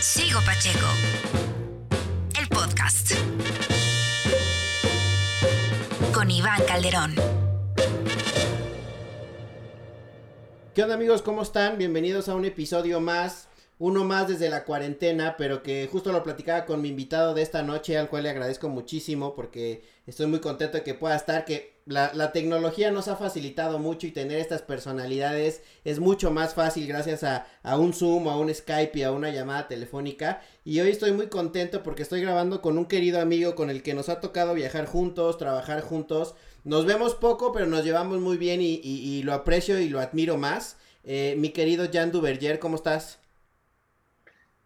Sigo Pacheco, el podcast. Con Iván Calderón. ¿Qué onda amigos? ¿Cómo están? Bienvenidos a un episodio más, uno más desde la cuarentena, pero que justo lo platicaba con mi invitado de esta noche, al cual le agradezco muchísimo porque estoy muy contento de que pueda estar, que la, la tecnología nos ha facilitado mucho y tener estas personalidades es mucho más fácil gracias a, un Zoom, a un Skype y a una llamada telefónica. Y hoy estoy muy contento porque estoy grabando con un querido amigo con el que nos ha tocado viajar juntos, trabajar juntos. Nos vemos poco, pero nos llevamos muy bien y lo aprecio y lo admiro más. Eh, mi querido Jan Duverger, ¿cómo estás?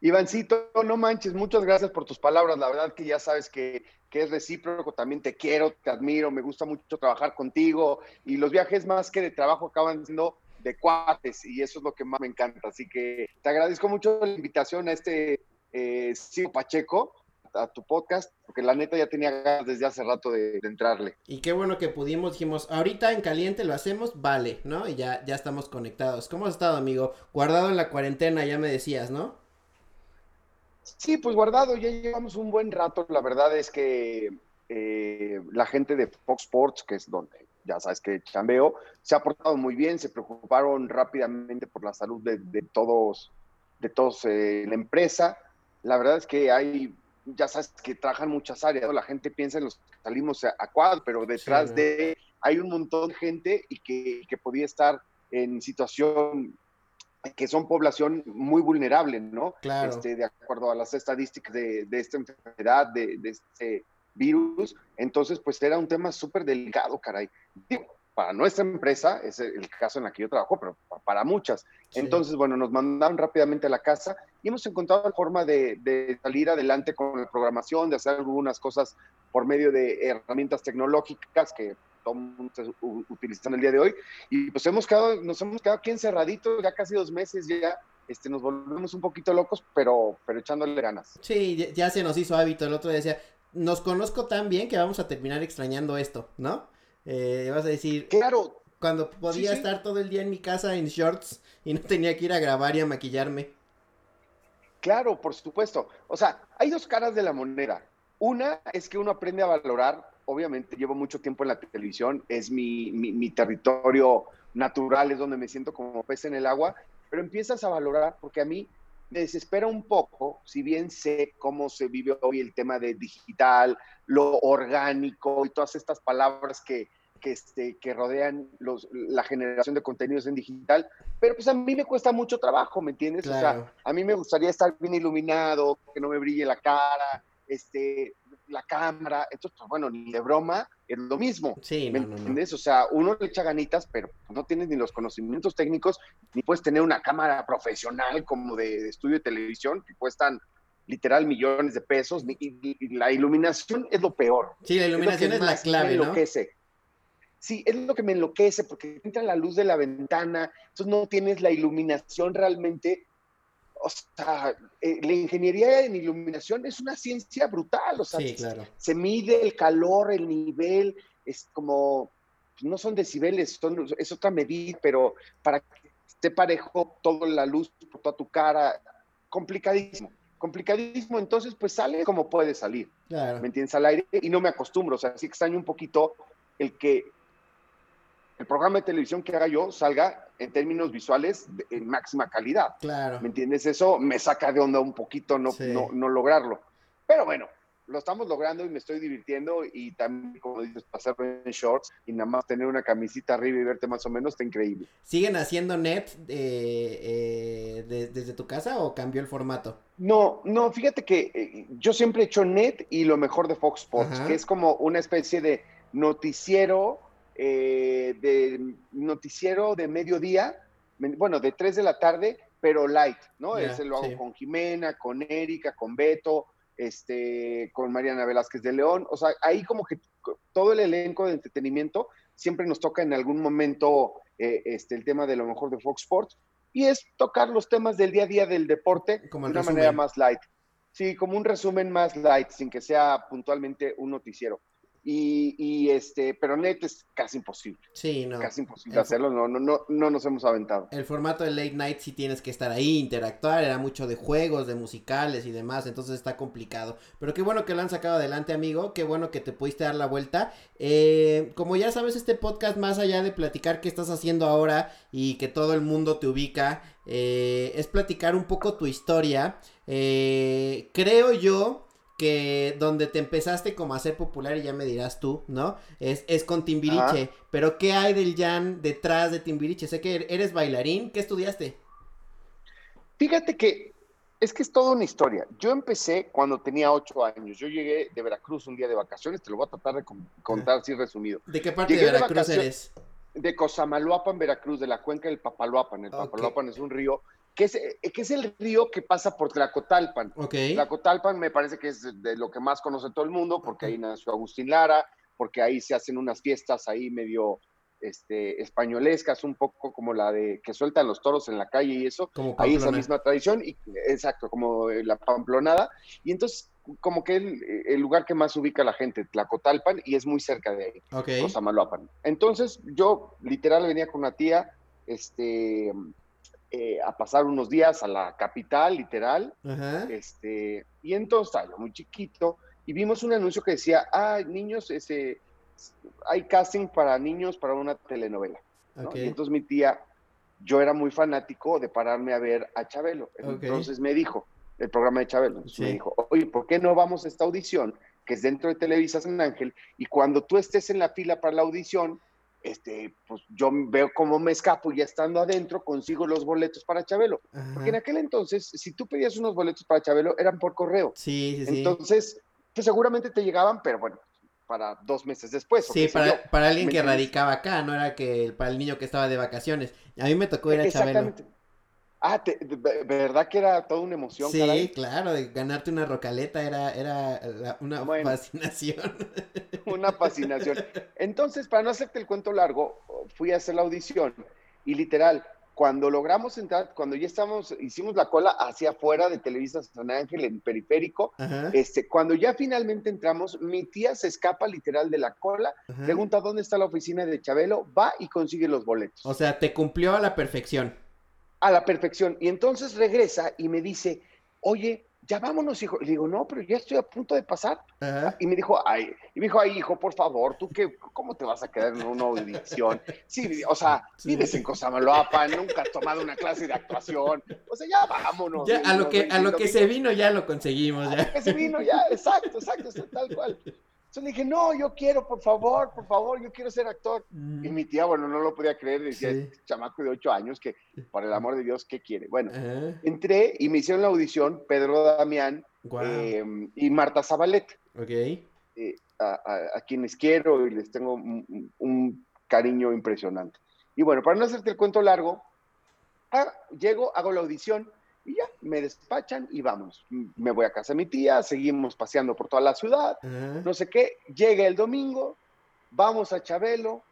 Ivancito, no manches, muchas gracias por tus palabras. La verdad que ya sabes que, que, es recíproco, también te quiero, te admiro, me gusta mucho trabajar contigo y los viajes más que de trabajo acaban siendo de cuates y eso es lo que más me encanta. Así que te agradezco mucho la invitación a este eh, Sigo Pacheco, a tu podcast, porque la neta ya tenía ganas desde hace rato de, de, entrarle. Y qué bueno que pudimos, dijimos, ahorita en caliente lo hacemos, vale, ¿no? Y ya, ya estamos conectados. ¿Cómo has estado, amigo? Guardado en la cuarentena, ya me decías, ¿no? Sí, pues guardado, ya llevamos un buen rato. La verdad es que eh, la gente de Fox Sports, que es donde ya sabes que chambeo, se ha portado muy bien, se preocuparon rápidamente por la salud de, de todos, de todos eh, la empresa. La verdad es que hay, ya sabes que trabajan muchas áreas, ¿no? la gente piensa en los que salimos a, a cuadro, pero detrás sí, de hay un montón de gente y que, que podía estar en situación que son población muy vulnerable, ¿no? Claro. Este, de acuerdo a las estadísticas de, de esta enfermedad, de, de, este virus. Entonces, pues era un tema súper delicado, caray. Digo, para nuestra empresa, es el caso en la que yo trabajo, pero para muchas. Sí. Entonces, bueno, nos mandaron rápidamente a la casa y hemos encontrado la forma de, de, salir adelante con la programación, de hacer algunas cosas por medio de herramientas tecnológicas que todo el mundo está utilizando el día de hoy. Y pues hemos quedado, nos hemos quedado aquí encerraditos ya casi dos meses, ya este, nos volvemos un poquito locos, pero, pero echándole ganas. Sí, ya se nos hizo hábito. El otro día decía, nos conozco tan bien que vamos a terminar extrañando esto, ¿no? Eh, vas a decir, claro. Cuando podía sí, sí. estar todo el día en mi casa en shorts y no tenía que ir a grabar y a maquillarme. Claro, por supuesto. O sea, hay dos caras de la moneda. Una es que uno aprende a valorar obviamente llevo mucho tiempo en la televisión, es mi, mi, mi, territorio natural, es donde me siento como pez en el agua, pero empiezas a valorar, porque a mí me desespera un poco, si bien sé cómo se vive hoy el tema de digital, lo orgánico y todas estas palabras que, que, este, que rodean los, la generación de contenidos en digital, pero pues a mí me cuesta mucho trabajo, ¿me entiendes? Claro. O sea, a mí me gustaría estar bien iluminado, que no me brille la cara, este, la cámara, entonces, pues, bueno, ni de broma, es lo mismo. Sí, ¿Me no, no, entiendes? no. O sea, uno le echa ganitas, pero no tienes ni los conocimientos técnicos, ni puedes tener una cámara profesional como de, de estudio de televisión, que cuestan literal millones de pesos, y, y, y, la iluminación es lo peor. Sí, la iluminación es, es la clave, ¿no? Sí, es lo que me enloquece, porque entra la luz de la ventana, entonces no tienes la iluminación realmente o sea, eh, la ingeniería en iluminación es una ciencia brutal, o sea, sí, claro. se mide el calor, el nivel, es como, no son decibeles, son, es otra medida, pero para que esté parejo toda la luz por toda tu cara, complicadísimo, complicadísimo, entonces pues sale como puede salir, claro. ¿me entiendes? Al aire y no me acostumbro, o sea, sí extraño un poquito el que el programa de televisión que haga yo salga en términos visuales de, en máxima calidad. Claro. ¿Me entiendes? Eso me saca de onda un poquito no, sí. no, no, lograrlo. Pero bueno, lo estamos logrando y me estoy divirtiendo y también, como dices, pasarlo en shorts y nada más tener una camisita arriba y verte más o menos está increíble. ¿Siguen haciendo net eh, eh, de, desde tu casa o cambió el formato? No, no, fíjate que eh, yo siempre he hecho net y lo mejor de Fox Sports, Ajá. que es como una especie de noticiero eh, de noticiero de mediodía, bueno, de 3 de la tarde, pero light, ¿no? Yeah, Ese lo hago sí. con Jimena, con Erika, con Beto, este, con Mariana Velázquez de León, o sea, ahí como que todo el elenco de entretenimiento siempre nos toca en algún momento eh, este, el tema de lo mejor de Fox Sports, y es tocar los temas del día a día del deporte como de una resumen. manera más light. Sí, como un resumen más light, sin que sea puntualmente un noticiero. Y, y, este, pero net es casi imposible. Sí, no. Casi imposible hacerlo, no, no, no, no nos hemos aventado. El formato de late night sí tienes que estar ahí, interactuar, era mucho de juegos, de musicales y demás, entonces está complicado. Pero qué bueno que lo han sacado adelante, amigo, qué bueno que te pudiste dar la vuelta. Eh, como ya sabes, este podcast, más allá de platicar qué estás haciendo ahora y que todo el mundo te ubica, eh, es platicar un poco tu historia. Eh, creo yo que donde te empezaste como a ser popular, y ya me dirás tú, ¿no? Es, es con Timbiriche. Pero ¿qué hay del Jan detrás de Timbiriche? Sé que eres bailarín, ¿qué estudiaste? Fíjate que es que es toda una historia. Yo empecé cuando tenía ocho años. Yo llegué de Veracruz un día de vacaciones, te lo voy a tratar de contar así resumido. ¿De qué parte de Veracruz eres? De Cosamaloapan, Veracruz, de la cuenca del Papaloapan. El Papaloapan es un río que es, eh, que es el río que pasa por Tlacotalpan. Okay. Tlacotalpan me parece que es de lo que más conoce todo el mundo, porque ahí nació Agustín Lara, porque ahí se hacen unas fiestas ahí medio este, españolescas, un poco como la de que sueltan los toros en la calle y eso. Como ahí esa misma tradición, y, exacto, como la pamplonada. Y entonces, como que el, el lugar que más ubica la gente, Tlacotalpan, y es muy cerca de ahí, okay. Cosamaloapan. Entonces, yo literal venía con una tía, este eh, a pasar unos días a la capital, literal. Ajá. Este, y entonces estaba yo muy chiquito y vimos un anuncio que decía, ah, niños, ese, hay casting para niños para una telenovela. ¿no? Okay. Y entonces mi tía, yo era muy fanático de pararme a ver a Chabelo. Okay. Entonces me dijo, el programa de Chabelo, Sí. me dijo, oye, ¿por qué no vamos a esta audición que es dentro de Televisa San Ángel? Y cuando tú estés en la fila para la audición, este, pues yo veo cómo me escapo y ya estando adentro consigo los boletos para Chabelo. Ajá. Porque en aquel entonces, si tú pedías unos boletos para Chabelo, eran por correo. Sí, sí, sí. Entonces, pues seguramente te llegaban, pero bueno, para dos meses después. Sí, para, para alguien ¿Me que radicaba acá, no era que para el niño que estaba de vacaciones. A mí me tocó ir a Chabelo. Exactamente. Ah, te- de- ¿verdad que era toda una emoción, Sí, caray? claro, de ganarte una rocaleta era, era una Bueno. fascinación. Una fascinación. Entonces, para no hacerte el cuento largo, fui a hacer la audición y literal, cuando logramos entrar, cuando ya estamos, hicimos la cola hacia afuera de Televisa San Ángel en periférico, Ajá, este, cuando ya finalmente entramos, mi tía se escapa literal de la cola, ajá. pregunta dónde está la oficina de Chabelo, va y consigue los boletos. O sea, te cumplió a la perfección. A la perfección. Y entonces regresa y me dice, oye, ya vámonos, hijo. Le digo, no, pero ya estoy a punto de pasar. Ajá. Y me dijo, ay, y me dijo, ay, hijo, por favor, ¿tú qué, cómo te vas a quedar en una audición? Sí, o sea, Sí. vives en Cosamaloapan, nunca has tomado una clase de actuación. O sea, ya vámonos. Ya, a lo que, a lo que se vino ya lo conseguimos, A ya. lo que se vino ya, exacto, exacto, tal cual. Entonces le dije, no, yo quiero, por favor, por favor, yo quiero ser actor. Y Mm, mi tía, bueno, no lo podía creer, decía, Sí. este chamaco de ocho años, que por el amor de Dios, ¿qué quiere? Bueno, Ajá. entré y me hicieron la audición Pedro Damián Guau. eh, y Marta Zabaleta, Ok. eh, a, a- a quienes quiero y les tengo un, un cariño impresionante. Y bueno, para no hacerte el cuento largo, ah, llego, hago la audición y me despachan y vamos. Me voy a casa de mi tía, seguimos paseando por toda la ciudad, no sé qué, llega el domingo, vamos a Chabelo,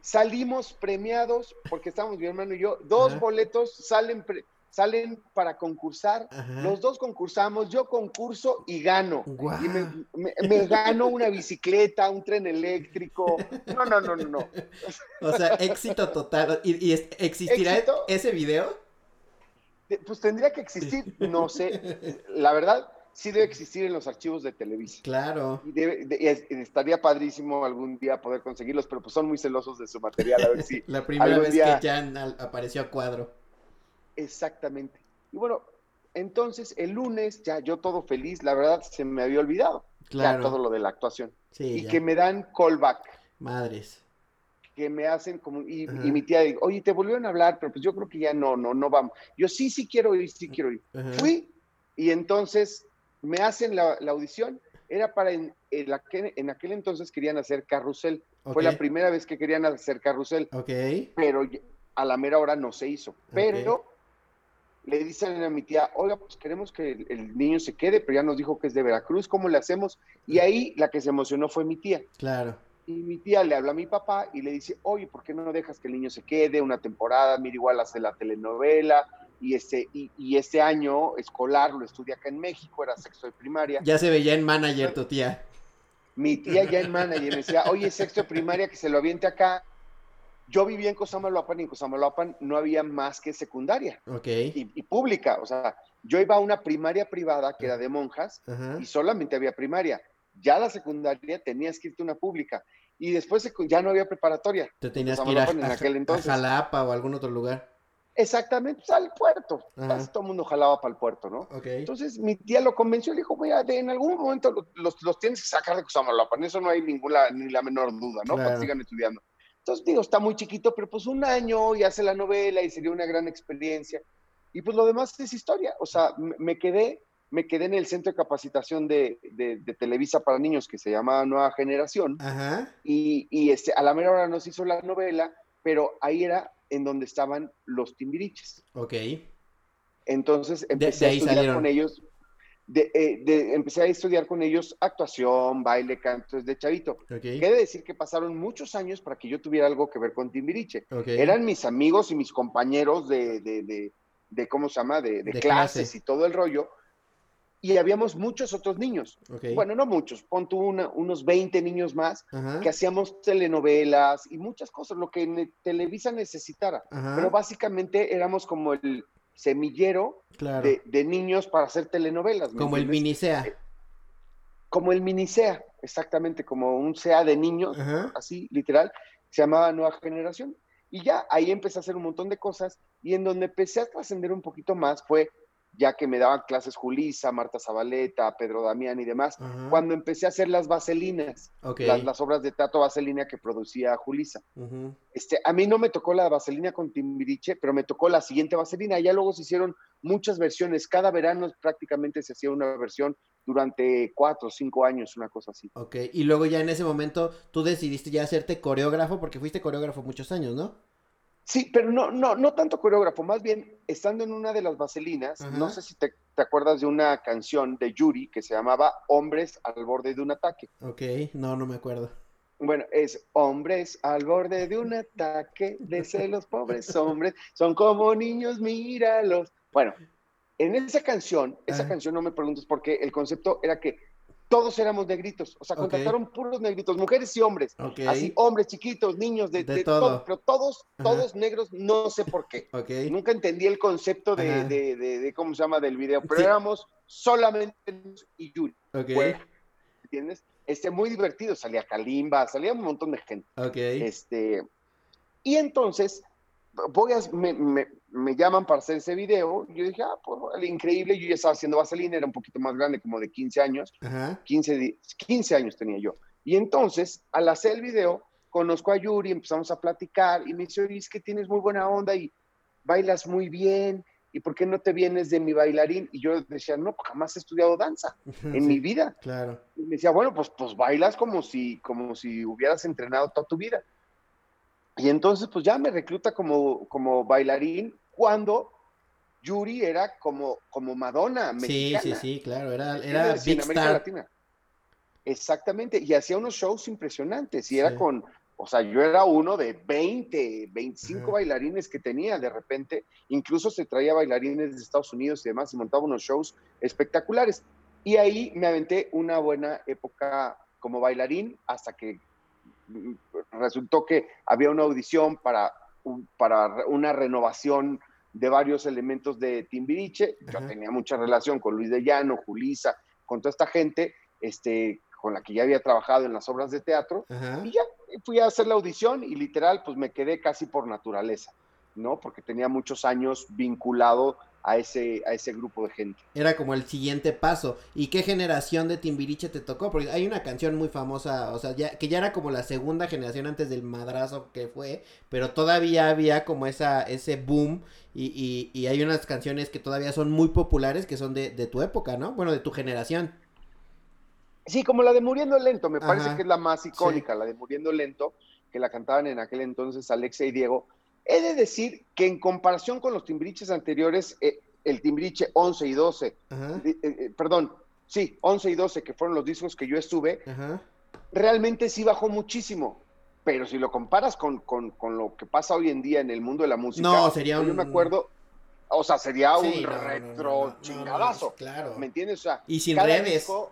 salimos premiados, porque estamos mi hermano y yo, dos boletos salen, salen para concursar, los dos concursamos, yo concurso y gano. Y me, me- me gano una bicicleta, un tren eléctrico. No, no, no, no, no. O sea, éxito total. ¿Y, existirá Éxito. ese video? Pues tendría que existir, no sé. La verdad, sí debe existir en los archivos de Televisa. Claro. Y, debe- de- y es- y estaría padrísimo algún día poder conseguirlos, pero pues son muy celosos de su material, a ver si. La primera vez día- que Jan apareció a cuadro. Exactamente. Y bueno, entonces el lunes ya yo todo feliz, la verdad se me había olvidado Claro. ya todo lo de la actuación. Sí, y ya. que me dan callback, Madres. Que me hacen como, y, mi tía dice, oye, te volvieron a hablar, pero pues yo creo que ya no, no, no vamos. Yo sí, sí quiero ir, sí quiero ir. Ajá. Fui y entonces me hacen la, la audición, era para, en, en aquel, en aquel entonces querían hacer carrusel, fue la primera vez que querían hacer carrusel, Ok. pero a la mera hora no se hizo. Pero le dicen a mi tía, oiga, pues queremos que el, el niño se quede, pero ya nos dijo que es de Veracruz, ¿cómo le hacemos? Y ahí la que se emocionó fue mi tía. Claro. Y mi tía le habla a mi papá y le dice, oye, ¿por qué no dejas que el niño se quede una temporada? Mira, igual hace la telenovela. Y este, y, y este año escolar lo estudia acá en México, era sexto de primaria. Ya se veía en manager tu tía. Mi tía ya en manager me decía, oye, sexto de primaria que se lo aviente acá. Yo vivía en Cosamaloapan y en Cosamaloapan no había más que secundaria Ok. y, y pública. O sea, yo iba a una primaria privada que era de monjas y solamente había primaria. Ya la secundaria tenías que irte a una pública. Y después ya no había preparatoria. Te tenías que ir a, en aquel a entonces. Jalapa o algún otro lugar. Exactamente, pues, al puerto. Casi todo el mundo jalaba para el puerto, ¿no? Entonces mi tía lo convenció y le dijo, mira, de- en algún momento lo- los, los tienes que sacar de Cosamaloapan, eso no hay ninguna, ni la menor duda, ¿no? Para que sigan estudiando. Entonces digo, está muy chiquito, pero pues un año y hace la novela y sería una gran experiencia. Y pues lo demás es historia, o sea, me, me quedé, me quedé en el centro de capacitación de, de- de Televisa para niños que se llama Nueva Generación Ajá. y, y, este, a la mera hora nos hizo la novela, pero ahí era en donde estaban los timbiriches. Ok. Entonces de empecé a estudiar salieron. con ellos, de, eh, de- empecé a estudiar con ellos actuación, baile, canto desde chavito. Ok. Quiere decir que pasaron muchos años para que yo tuviera algo que ver con Timbiriche. Ok. Eran mis amigos y mis compañeros de, de, ¿cómo se llama? De, clases clase. y todo el rollo. Y habíamos muchos otros niños. Bueno, no muchos, pon tú una- unos 20 niños más Ajá. que hacíamos telenovelas y muchas cosas, lo que Televisa necesitara. Ajá. Pero básicamente éramos como el semillero Claro. de, de niños para hacer telenovelas. ¿me Como el entiendes? mini SEA. Como el mini SEA, exactamente, como un SEA de niños, Ajá. así, literal, se llamaba Nueva Generación. Y ya ahí empecé a hacer un montón de cosas y en donde empecé a trascender un poquito más fue ya que me daban clases Julisa, Marta Zabaleta, Pedro Damián y demás, cuando empecé a hacer las vaselinas, las, las obras de teatro vaselina que producía Julisa. Este, a mí no me tocó la vaselina con Timbiriche, pero me tocó la siguiente vaselina. Ya luego se hicieron muchas versiones. Cada verano prácticamente se hacía una versión durante cuatro o cinco años, una cosa así. Ok. Y luego ya en ese momento tú decidiste ya hacerte coreógrafo porque fuiste coreógrafo muchos años, ¿no? Sí, pero no, no, no tanto coreógrafo, más bien estando en una de las vaselinas, no sé si te, te acuerdas de una canción de Yuri que se llamaba Hombres al borde de un ataque. Ok. No, no me acuerdo. Bueno, es hombres al borde de un ataque de celos, pobres hombres, son como niños, míralos. Bueno, en esa canción, esa canción no me preguntes por qué, el concepto era que todos éramos negritos, o sea, Ok. contrataron puros negritos, mujeres y hombres, así hombres, chiquitos, niños, de, De de todo. todo, pero todos, Ajá. todos negros, no sé por qué. Nunca entendí el concepto de, cómo se llama del video, pero Sí. éramos solamente y Yuri, ¿entiendes? Este, muy divertido, salía Kalimba, salía un montón de gente. Este, y entonces, voy a, me, me- me llaman para hacer ese video. y Yo dije, ah, pues órale, increíble. Yo ya estaba haciendo vaselina, era un poquito más grande, como de 15 años. Ajá. 15, di- 15 años tenía yo. Y entonces, al hacer el video, conozco a Yuri, empezamos a platicar y me dice, oye, es que tienes muy buena onda y bailas muy bien. ¿Y por qué no te vienes de mi bailarín? Y yo decía, no, jamás he estudiado danza en Sí, mi vida. Claro. Y me decía, bueno, pues, pues bailas como si, como si hubieras entrenado toda tu vida. Y entonces, pues ya me recluta como, como bailarín cuando Yuri era como, como Madonna Sí, mexicana. sí, sí, claro. Era, era Sí, en Big América Star. Latina. Exactamente, y hacía unos shows impresionantes, y era Sí. con, o sea, yo era uno de 20, 25 Ajá. bailarines que tenía de repente, incluso se traía bailarines de Estados Unidos y demás, y montaba unos shows espectaculares. Y ahí me aventé una buena época como bailarín hasta que mm, resultó que había una audición para, un- para una renovación de varios elementos de Timbiriche. Yo Ajá. tenía mucha relación con Luis de Llano, Julisa, con toda esta gente, este, con la que ya había trabajado en las obras de teatro. Ajá. Y ya fui a hacer la audición y literal, pues me quedé casi por naturaleza, ¿no? Porque tenía muchos años vinculado a ese, a ese grupo de gente. Era como el siguiente paso. ¿Y qué generación de Timbiriche te tocó? Porque hay una canción muy famosa, o sea, ya, que ya era como la segunda generación antes del madrazo que fue, pero todavía había como esa, ese boom y, y, y hay unas canciones que todavía son muy populares que son de, de tu época, ¿no? Bueno, de tu generación. Sí, como la de Muriendo Lento, me parece que es la más icónica, la de Muriendo Lento, que la cantaban en aquel entonces Alexa y Diego. He de decir que en comparación con los timbriches anteriores, eh, el timbriche 11 y 12, Ajá. eh, eh, perdón, sí, 11 y 12, que fueron los discos que yo estuve, Ajá. realmente sí bajó muchísimo. Pero si lo comparas con, con- con lo que pasa hoy en día en el mundo de la música, No, sería yo un- me acuerdo, o sea, sería Sí, un no, retro no, chingadazo. claro. ¿Me entiendes? O sea, Y sin redes. disco-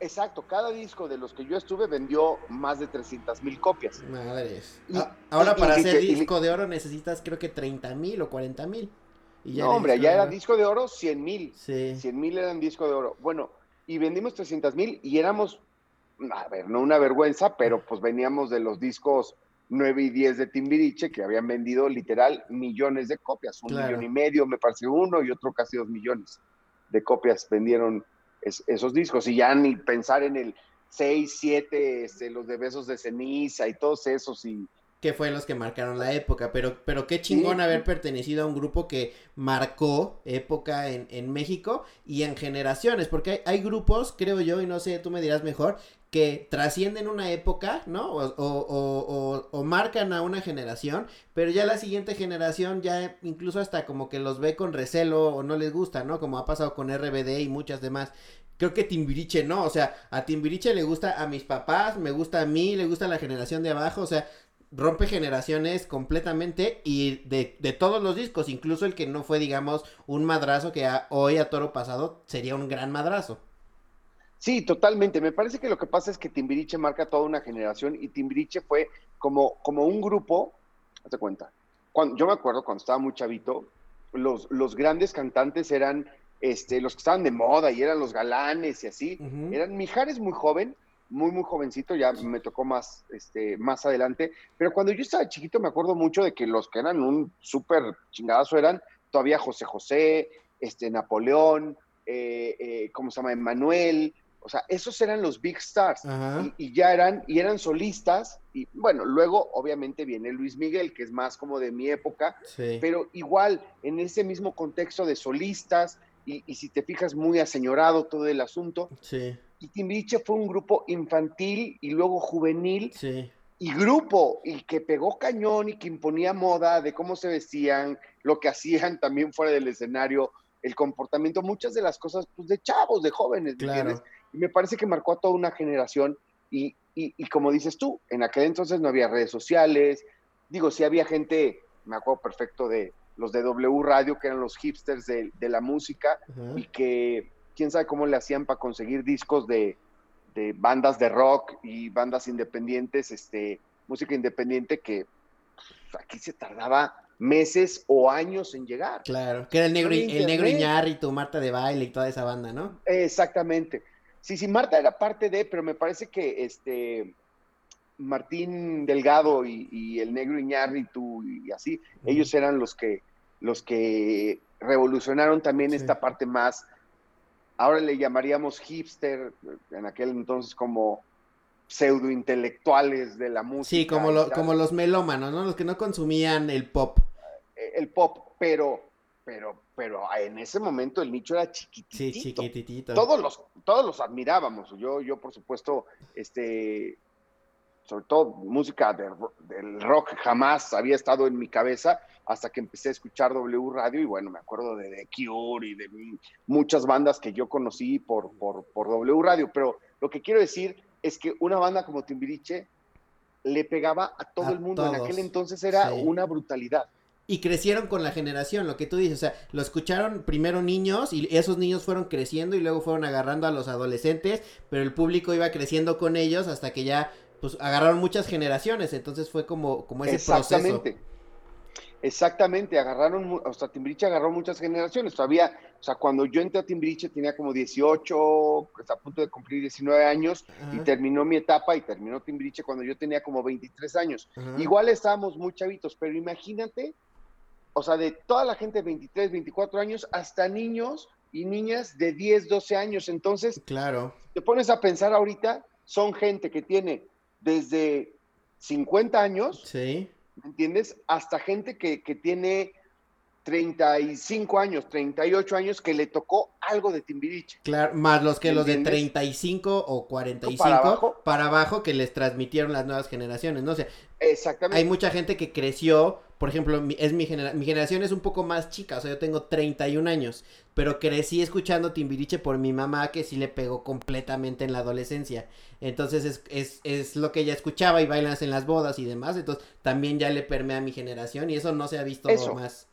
exacto, cada disco de los que yo estuve vendió más de 300 mil copias. Madres. Y- Ah, Ahora y- para y- hacer disco de oro necesitas creo que 30 mil o 40 mil. No, hombre, ya era disco de oro 100 mil. Sí. 100 mil eran disco de oro. Bueno, y vendimos 300 mil y éramos, a ver, no una vergüenza, pero pues veníamos de los discos 9 y 10 de Timbiriche que habían vendido literal millones de copias, un Claro. millón y medio me parece uno y otro casi dos millones de copias vendieron es- esos discos y ya ni pensar en el 6, 7, este, los de Besos de Ceniza y todos esos y que fue los que marcaron la época, pero, pero qué chingón Sí. haber pertenecido a un grupo que marcó época en, en México y en generaciones, porque hay, hay grupos, creo yo, y no sé, tú me dirás mejor, que trascienden una época, ¿no? O, o- o- o- o marcan a una generación, pero ya la siguiente generación ya incluso hasta como que los ve con recelo o no les gusta, ¿no? Como ha pasado con RBD y muchas demás. Creo que Timbiriche no, o sea, a Timbiriche le gusta a mis papás, me gusta a mí, le gusta a la generación de abajo, o sea, rompe generaciones completamente y de, de todos los discos, incluso el que no fue, digamos, un madrazo que a- hoy a toro pasado sería un gran madrazo. Sí, totalmente. Me parece que lo que pasa es que Timbiriche marca toda una generación y Timbiriche fue como, como un grupo, hazte cuenta. Cuando, yo me acuerdo cuando estaba muy chavito, los, los grandes cantantes eran este, los que estaban de moda y eran los galanes y así. Ujú. Eran Mijares muy joven, muy, muy jovencito, ya me tocó más, este, más adelante. Pero cuando yo estaba chiquito me acuerdo mucho de que los que eran un súper chingadazo eran todavía José José, este, Napoleón, eh, eh, ¿cómo se llama? Emanuel. O sea, esos eran los big stars. Y, y ya eran, y eran solistas. Y bueno, luego obviamente viene Luis Miguel, que es más como de mi época, Sí. pero igual en ese mismo contexto de solistas, y, y si te fijas, muy aseñorado todo el asunto. Sí. Y Timbiriche fue un grupo infantil y luego juvenil Sí. y grupo, y que pegó cañón y que imponía moda de cómo se vestían, lo que hacían también fuera del escenario, el comportamiento, muchas de las cosas pues, de chavos, de jóvenes, ¿me Claro. Y me parece que marcó a toda una generación y, y, y como dices tú, en aquel entonces no había redes sociales, digo, sí había gente, me acuerdo perfecto de los de W Radio, que eran los hipsters de, de la música, Ajá. y que quién sabe cómo le hacían para conseguir discos de, de bandas de rock y bandas independientes, este, música independiente que pues, aquí se tardaba meses o años en llegar. Claro. Que era el negro, y- el negro. Iñárritu, Marta de baile y toda esa banda, ¿no? Exactamente. Sí, sí, Marta era parte de, pero me parece que este Martín Delgado y, y el negro Iñárritu y así, ellos eran los que los que revolucionaron también Sí. esta parte más, ahora le llamaríamos hipster, en aquel entonces como pseudo intelectuales de la música. Sí, como, lo, como los melómanos, ¿no? Los que no consumían el pop. Eh, el pop, pero, pero, pero en ese momento el nicho era Sí, chiquitito. chiquititito. todos los, todos los admirábamos. Yo, yo por supuesto, este, sobre todo música de del rock jamás había estado en mi cabeza hasta que empecé a escuchar W Radio y bueno, me acuerdo de The Cure y de muchas bandas que yo conocí por, por, por W Radio, pero lo que quiero decir es que una banda como Timbiriche le pegaba a todo A el mundo. En aquel entonces era sí. una brutalidad. Y crecieron con la generación, lo que tú dices, o sea, lo escucharon primero niños y esos niños fueron creciendo y luego fueron agarrando a los adolescentes, pero el público iba creciendo con ellos hasta que ya, pues, agarraron muchas generaciones, entonces fue como, como ese proceso. Exactamente. Exactamente, agarraron, o sea, Timbiriche agarró muchas generaciones. Todavía, o sea, cuando yo entré a Timbiriche tenía como 18, está a punto de cumplir 19 años y terminó mi etapa y terminó Timbiriche cuando yo tenía como 23 años. ajá. Igual estábamos muy chavitos, pero imagínate, o sea, de toda la gente de 23, 24 años hasta niños y niñas de 10, 12 años. Entonces, Claro, te pones a pensar ahorita, son gente que tiene desde 50 años sí, ¿me entiendes? Hasta gente que, que tiene 35 años, 38 años, que le tocó algo de Timbiriche. claro, más los que los de ¿Entiendes? 35 o 45 Para abajo. para abajo que les transmitieron las nuevas generaciones, ¿no? O sea, Exactamente. hay mucha gente que creció, por ejemplo, mi- es mi, genera- mi generación es un poco más chica, o sea, yo tengo 31 años, pero crecí escuchando Timbiriche por mi mamá que sí le pegó completamente en la adolescencia. Entonces es, es, es lo que ella escuchaba y bailas en las bodas y demás, entonces también ya le permea a mi generación y eso no se ha visto Eso. más.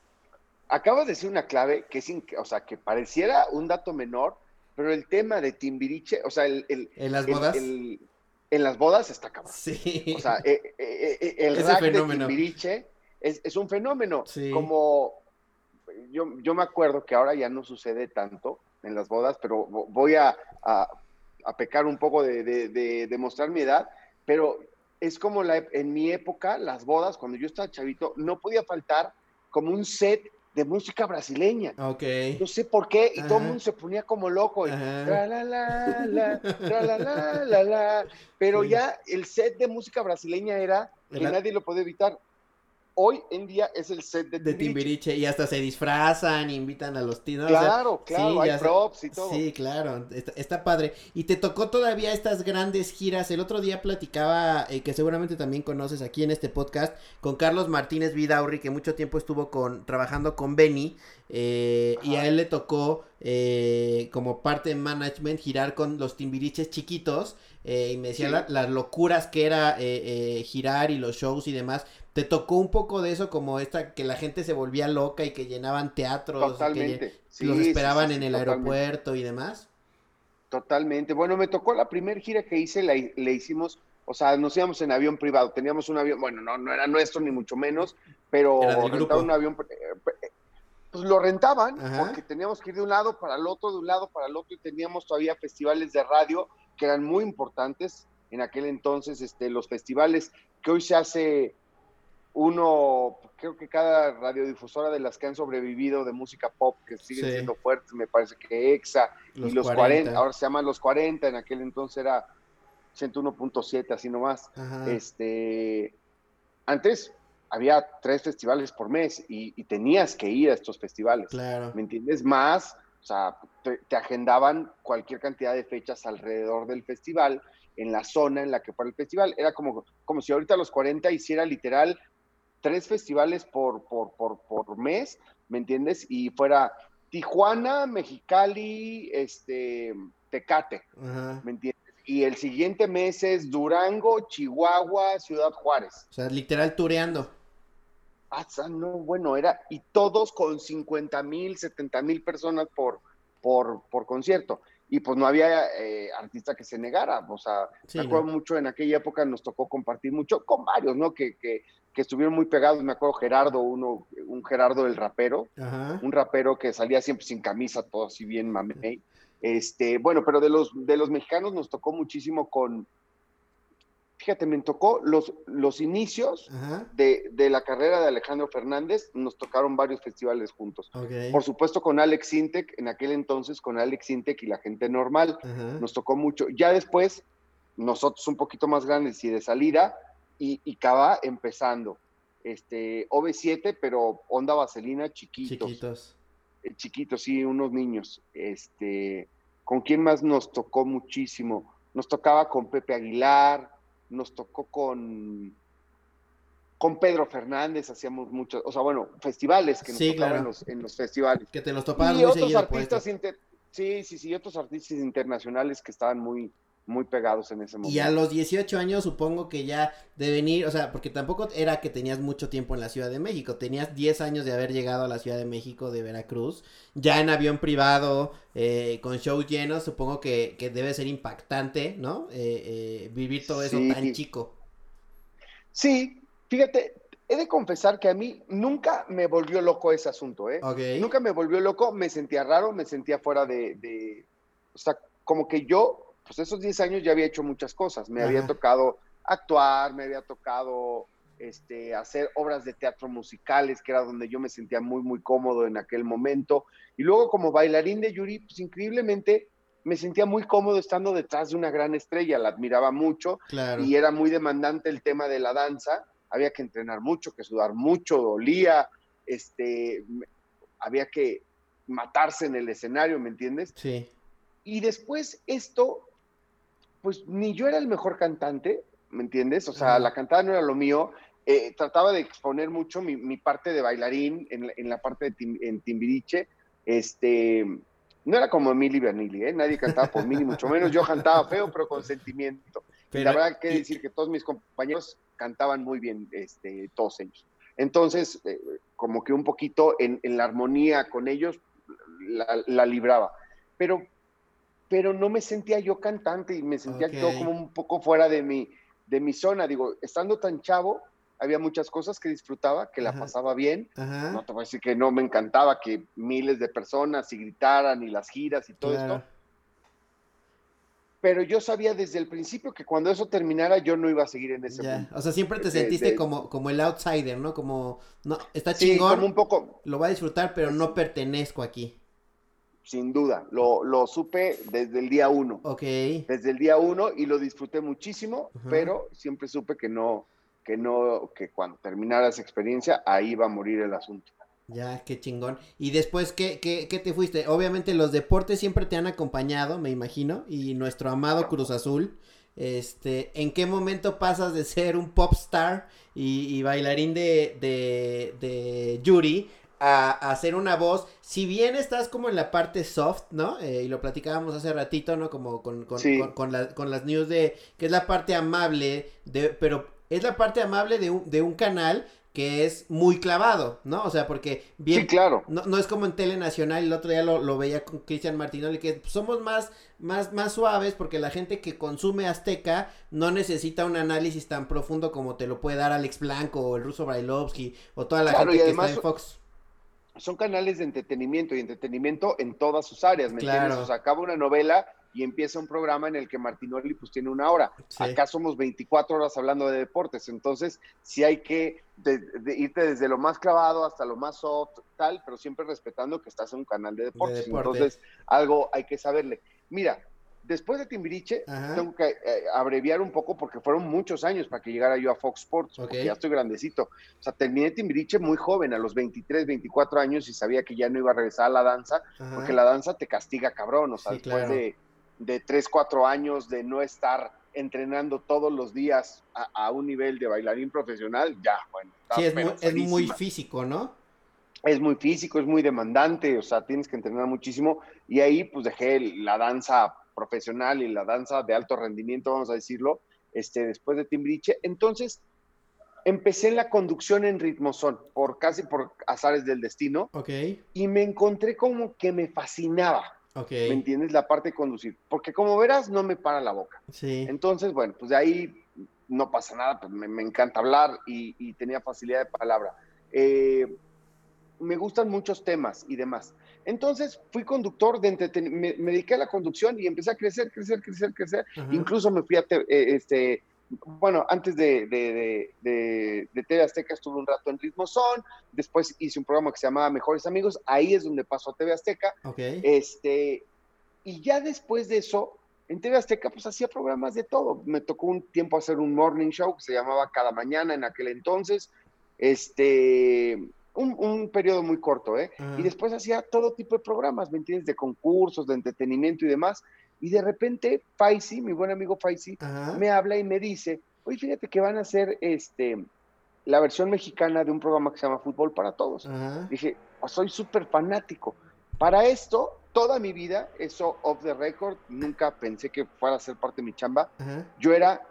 Acabas de decir una clave que es, o sea, que pareciera un dato menor, pero el tema de Timbiriche, o sea, el... ¿En las bodas? en las bodas está cabrón. Sí. O sea, eh, eh, eh, el Ese rack fenómeno. de Timbiriche es, es un fenómeno. Sí. Como yo, yo me acuerdo que ahora ya no sucede tanto en las bodas, pero vo- voy a, a- a pecar un poco de, de, de- de mostrar mi edad, pero es como la, en mi época, las bodas, cuando yo estaba chavito, no podía faltar como un set de música brasileña. Ok. No sé por qué, y todo el mundo se ponía como loco. y tra la la la, tra la la la la. Pero Sí. ya el set de música brasileña era que nadie lo podía evitar. Hoy en día es el set de, De Timbiriche. Timbiriche y hasta se disfrazan, invitan a los tinos. Claro, claro, hay ya sé. props y todo. Sí, claro, está, está padre. Y te tocó todavía estas grandes giras. El otro día platicaba, eh, que seguramente también conoces aquí en este podcast, con Carlos Martínez Vidaurri, que mucho tiempo estuvo con, trabajando con Benny. eh, y a él le tocó, eh, como parte de management, girar con los timbiriches chiquitos. eh, y me decía Sí. la- las locuras que era eh, eh, girar y los shows y demás. ¿Te tocó un poco de eso, como esta, que la gente se volvía loca y que llenaban teatros? que Totalmente. lle- Sí, los esperaban sí, sí, en el totalmente. aeropuerto y demás. Totalmente. Bueno, me tocó la primera gira que hice, la, le hicimos, o sea, nos íbamos en avión privado. Teníamos un avión, bueno, no, no era nuestro ni mucho menos, pero rentaban un avión, eh, eh, pues lo rentaban Ajá. porque teníamos que ir de un lado para el otro, de un lado para el otro y teníamos todavía festivales de radio que eran muy importantes en aquel entonces, este, los festivales que hoy se hace uno, creo que cada radiodifusora de las que han sobrevivido de música pop que siguen Sí. siendo fuertes, me parece que EXA Los y los 40. 40. ahora se llaman los 40, en aquel entonces era 101.7, así nomás. Ajá. Este, antes había tres festivales por mes y, y tenías que ir a estos festivales, Claro. ¿me entiendes? Más, o sea, te, te agendaban cualquier cantidad de fechas alrededor del festival, en la zona en la que fuera el festival. Era como, como si ahorita los 40 hiciera literal tres festivales por, por, por, por mes, ¿me entiendes? Y fuera Tijuana, Mexicali, este, Tecate, Ajá. ¿me entiendes? Y el siguiente mes es Durango, Chihuahua, Ciudad Juárez. O sea, literal tureando. Ah, no, bueno, era, y todos con 50 mil, 70 mil personas por, por, por concierto. Y pues no había eh, artista que se negara, o sea, Sí, me acuerdo ¿no? mucho en aquella época nos tocó compartir mucho con varios, ¿no? Que, que, que estuvieron muy pegados, me acuerdo Gerardo, uno, un Gerardo el rapero, Ajá. un rapero que salía siempre sin camisa, todo así bien mamey. Este, bueno, pero de los, de los mexicanos nos tocó muchísimo con, fíjate, me tocó los, los inicios de, de la carrera de Alejandro Fernández, nos tocaron varios festivales juntos. Por supuesto con Alex Sintek, en aquel entonces con Alex Sintek y la gente normal, Ajá. nos tocó mucho. Ya después, nosotros un poquito más grandes y de salida, y, y Cava empezando. Este, OV7, pero onda vaselina, chiquitos. Chiquitos. Eh, chiquitos, sí, unos niños. Este, ¿con quién más nos tocó muchísimo? Nos tocaba con Pepe Aguilar, nos tocó con con Pedro Fernández, hacíamos muchos, o sea, bueno, festivales que nos Sí, tocaban claro. en, los, en los festivales. Que te los topabas Y muy otros seguido por artistas, esto. inter- sí, sí, sí, otros artistas internacionales que estaban muy, muy pegados en ese momento. Y a los 18 años supongo que ya de venir, o sea, porque tampoco era que tenías mucho tiempo en la Ciudad de México, tenías 10 años de haber llegado a la Ciudad de México de Veracruz, ya en avión privado, eh, con shows llenos, supongo que, que debe ser impactante, ¿no? Eh, eh, vivir todo eso Sí. tan chico. Sí, fíjate, he de confesar que a mí nunca me volvió loco ese asunto, ¿eh? Nunca me volvió loco, me sentía raro, me sentía fuera de, de- o sea, como que yo, pues esos 10 años ya había hecho muchas cosas, me había tocado actuar, me había tocado este, hacer obras de teatro musicales, que era donde yo me sentía muy, muy cómodo en aquel momento, y luego como bailarín de Yuri, pues increíblemente me sentía muy cómodo estando detrás de una gran estrella, la admiraba mucho, Claro. y era muy demandante el tema de la danza, había que entrenar mucho, que sudar mucho, dolía, este, había que matarse en el escenario, ¿me entiendes? Sí. Y después esto, pues ni yo era el mejor cantante, ¿me entiendes? O sea, la cantada no era lo mío, eh, trataba de exponer mucho mi, mi parte de bailarín en, la- en la parte de tim- en Timbiriche, este... No era como Emily Vanilli, ¿eh? Nadie cantaba por mí, ni mucho menos. Yo cantaba feo, pero con sentimiento. Y Pero- la verdad que y- decir que todos mis compañeros cantaban muy bien, este, todos ellos. Entonces, eh, como que un poquito en, en la armonía con ellos la, la libraba. Pero pero no me sentía yo cantante y me sentía yo Ok. como un poco fuera de mi, de mi zona. Digo, estando tan chavo, había muchas cosas que disfrutaba, que la Ajá. pasaba bien. Ajá. No te voy a decir que no me encantaba que miles de personas y gritaran y las giras y todo claro. esto, pero yo sabía desde el principio que cuando eso terminara yo no iba a seguir en ese Ya. O sea, siempre te De- sentiste de- como, como el outsider, ¿no? Como, no, está Sí, chingón, como un poco, lo va a disfrutar, pero no pertenezco aquí. Sin duda, lo, lo supe desde el día uno. Ok. desde el día uno y lo disfruté muchísimo, pero siempre supe que no, que no, que cuando terminara esa experiencia, ahí iba a morir el asunto. Ya, qué chingón. Y después, ¿qué, qué, qué te fuiste? Obviamente los deportes siempre te han acompañado, me imagino, y nuestro amado Cruz Azul. Este, ¿en qué momento pasas de ser un pop star y, y bailarín de, de, de Yuri a, a ser una voz? Si bien estás como en la parte soft, ¿no? Eh, y lo platicábamos hace ratito, ¿no? Como con, con, Sí. con, con la- con las news de, que es la parte amable, de, pero es la parte amable de un, de un canal que es muy clavado, ¿no? O sea, porque bien, Sí, claro. no, no es como en Telenacional, el otro día lo, lo veía con Cristian Martinoli, que somos más, más, más suaves porque la gente que consume Azteca no necesita un análisis tan profundo como te lo puede dar Alex Blanco o el ruso Brailovsky o toda la Claro, gente que además- está en Fox. Son canales de entretenimiento y entretenimiento en todas sus áreas, ¿me Claro. entiendes? O sea, acaba una novela y empieza un programa en el que Martinoli pues tiene una hora. Sí. Acá somos 24 horas hablando de deportes, entonces sí hay que de- de irte desde lo más clavado hasta lo más soft, tal, pero siempre respetando que estás en un canal de deportes. deporte. Entonces, algo hay que saberle. Mira, después de Timbiriche, Ajá. tengo que eh, abreviar un poco porque fueron muchos años para que llegara yo a Fox Sports, Ok. porque ya estoy grandecito. O sea, terminé Timbiriche muy joven, a los 23, 24 años, y sabía que ya no iba a regresar a la danza, Ajá. porque la danza te castiga cabrón, o sea, Sí, después claro. de, de 3, 4 años de no estar entrenando todos los días a, a un nivel de bailarín profesional, ya, bueno. Sí, es muy, es muy físico, ¿no? Es muy físico, es muy demandante, o sea, tienes que entrenar muchísimo, y ahí pues dejé la danza profesional y la danza de alto rendimiento, vamos a decirlo, este, después de Timbiriche. Entonces, empecé en la conducción en ritmozón, por casi por azares del destino, Ok, y me encontré como que me fascinaba. ok. ¿Me entiendes? La parte de conducir. Porque como verás, no me para la boca. Sí, Entonces, bueno, pues de ahí no pasa nada, pues me, me encanta hablar y, y tenía facilidad de palabra. Eh, me gustan muchos temas y demás. Entonces, fui conductor de entretenimiento, me, me dediqué a la conducción y empecé a crecer, crecer, crecer, crecer. Ajá. Incluso me fui a, te- eh, este, bueno, antes de, de, de, de, TV Azteca estuve un rato en Ritmo Son, después hice un programa que se llamaba Mejores Amigos, ahí es donde pasó a TV Azteca, ok. este, y ya después de eso, en TV Azteca, pues hacía programas de todo. Me tocó un tiempo hacer un morning show que se llamaba Cada Mañana en aquel entonces. Este, un, un periodo muy corto, ¿eh? Y después hacía todo tipo de programas, ¿me entiendes? De concursos, de entretenimiento y demás. Y de repente, Faisy, mi buen amigo Faisy, me habla y me dice, oye, fíjate que van a hacer este, la versión mexicana de un programa que se llama Fútbol para Todos. Dije, "Oh, soy súper fanático. Para esto, toda mi vida, eso off the record, nunca pensé que fuera a ser parte de mi chamba. Yo era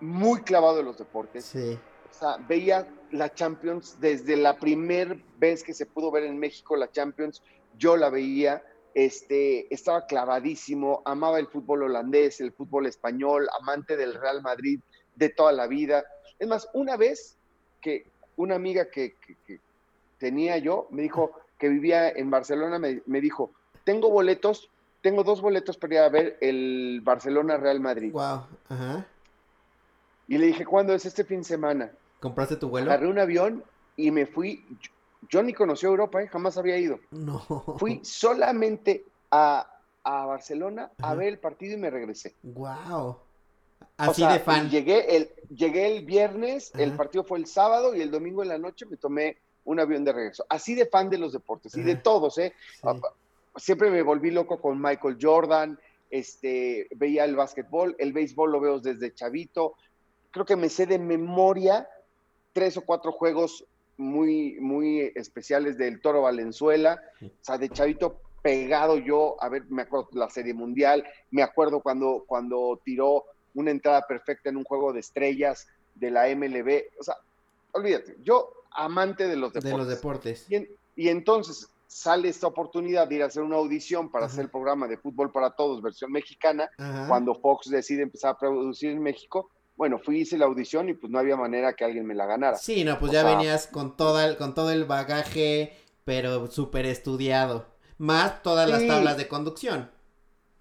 muy clavado en los deportes. Sí. O sea, veía la Champions desde la primera vez que se pudo ver en México la Champions, yo la veía. Este, estaba clavadísimo, amaba el fútbol holandés, el fútbol español, amante del Real Madrid de toda la vida. Es más, una vez que una amiga que, que- que tenía yo me dijo que vivía en Barcelona, me, me dijo, tengo boletos, tengo dos boletos para ir a ver el Barcelona-Real Madrid. Wow. Ajá. Y le dije, ¿cuándo es este fin de semana? ¿Compraste tu vuelo? Agarré un avión y me fui. Yo, ni conocí Europa, ¿eh? jamás había ido. No. Fui solamente a, a Barcelona a Ajá. ver el partido y me regresé. Wow. O Así sea, de fan. Llegué el, llegué el viernes, el partido fue el sábado y el domingo en la noche me tomé un avión de regreso. Así de fan de los deportes y de todos, ¿eh? Sí. Siempre me volví loco con Michael Jordan, este, veía el básquetbol, el béisbol lo veo desde chavito. Creo que me sé de memoria tres o cuatro juegos muy, muy especiales del Toro Valenzuela. O sea, de chavito pegado yo, a ver, me acuerdo la Serie Mundial, me acuerdo cuando, cuando tiró una entrada perfecta en un juego de estrellas de la MLB. O sea, olvídate, yo amante de los De deportes. los deportes. Y, en- y entonces, sale esta oportunidad de ir a hacer una audición para Ajá. hacer el programa de Fútbol para Todos, versión mexicana, Ajá. cuando Fox decide empezar a producir en México, bueno, fui, hice la audición y pues no había manera que alguien me la ganara. Sí, no, pues O ya sea- venías con toda el, con todo el bagaje, pero súper estudiado. Más todas las tablas de conducción.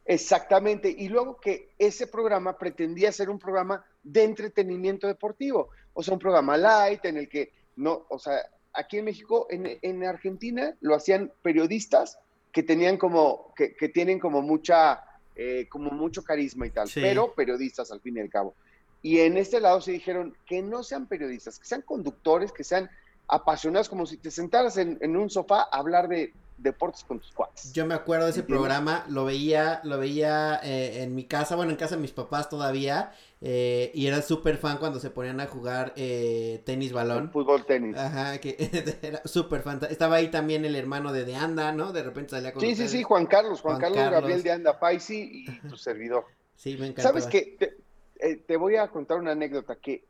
Exactamente. Y luego que ese programa pretendía ser un programa de entretenimiento deportivo. O sea, un programa light en el que no, o sea, aquí en México, en, en Argentina, lo hacían periodistas que tenían como, que, que tienen como mucha, eh, como mucho carisma y tal, Sí. pero periodistas al fin y al cabo. Y en este lado se dijeron que no sean periodistas, que sean conductores, que sean apasionados, como si te sentaras en, en un sofá a hablar de deportes con tus cuates. Yo me acuerdo de ese ¿Entiendes? programa, lo veía, lo veía eh, en mi casa, bueno, en casa de mis papás todavía, eh, y era súper fan cuando se ponían a jugar eh, tenis balón. Fútbol, tenis. Ajá, que era súper fan. Estaba ahí también el hermano de De Anda, ¿no? De repente salía con Sí, sí, sí, Juan Carlos, Juan, Juan Carlos, Carlos. Gabriel de Anda Paisi y tu servidor. Sí, me encantaba. ¿Sabes qué? Te, eh, te voy a contar una anécdota que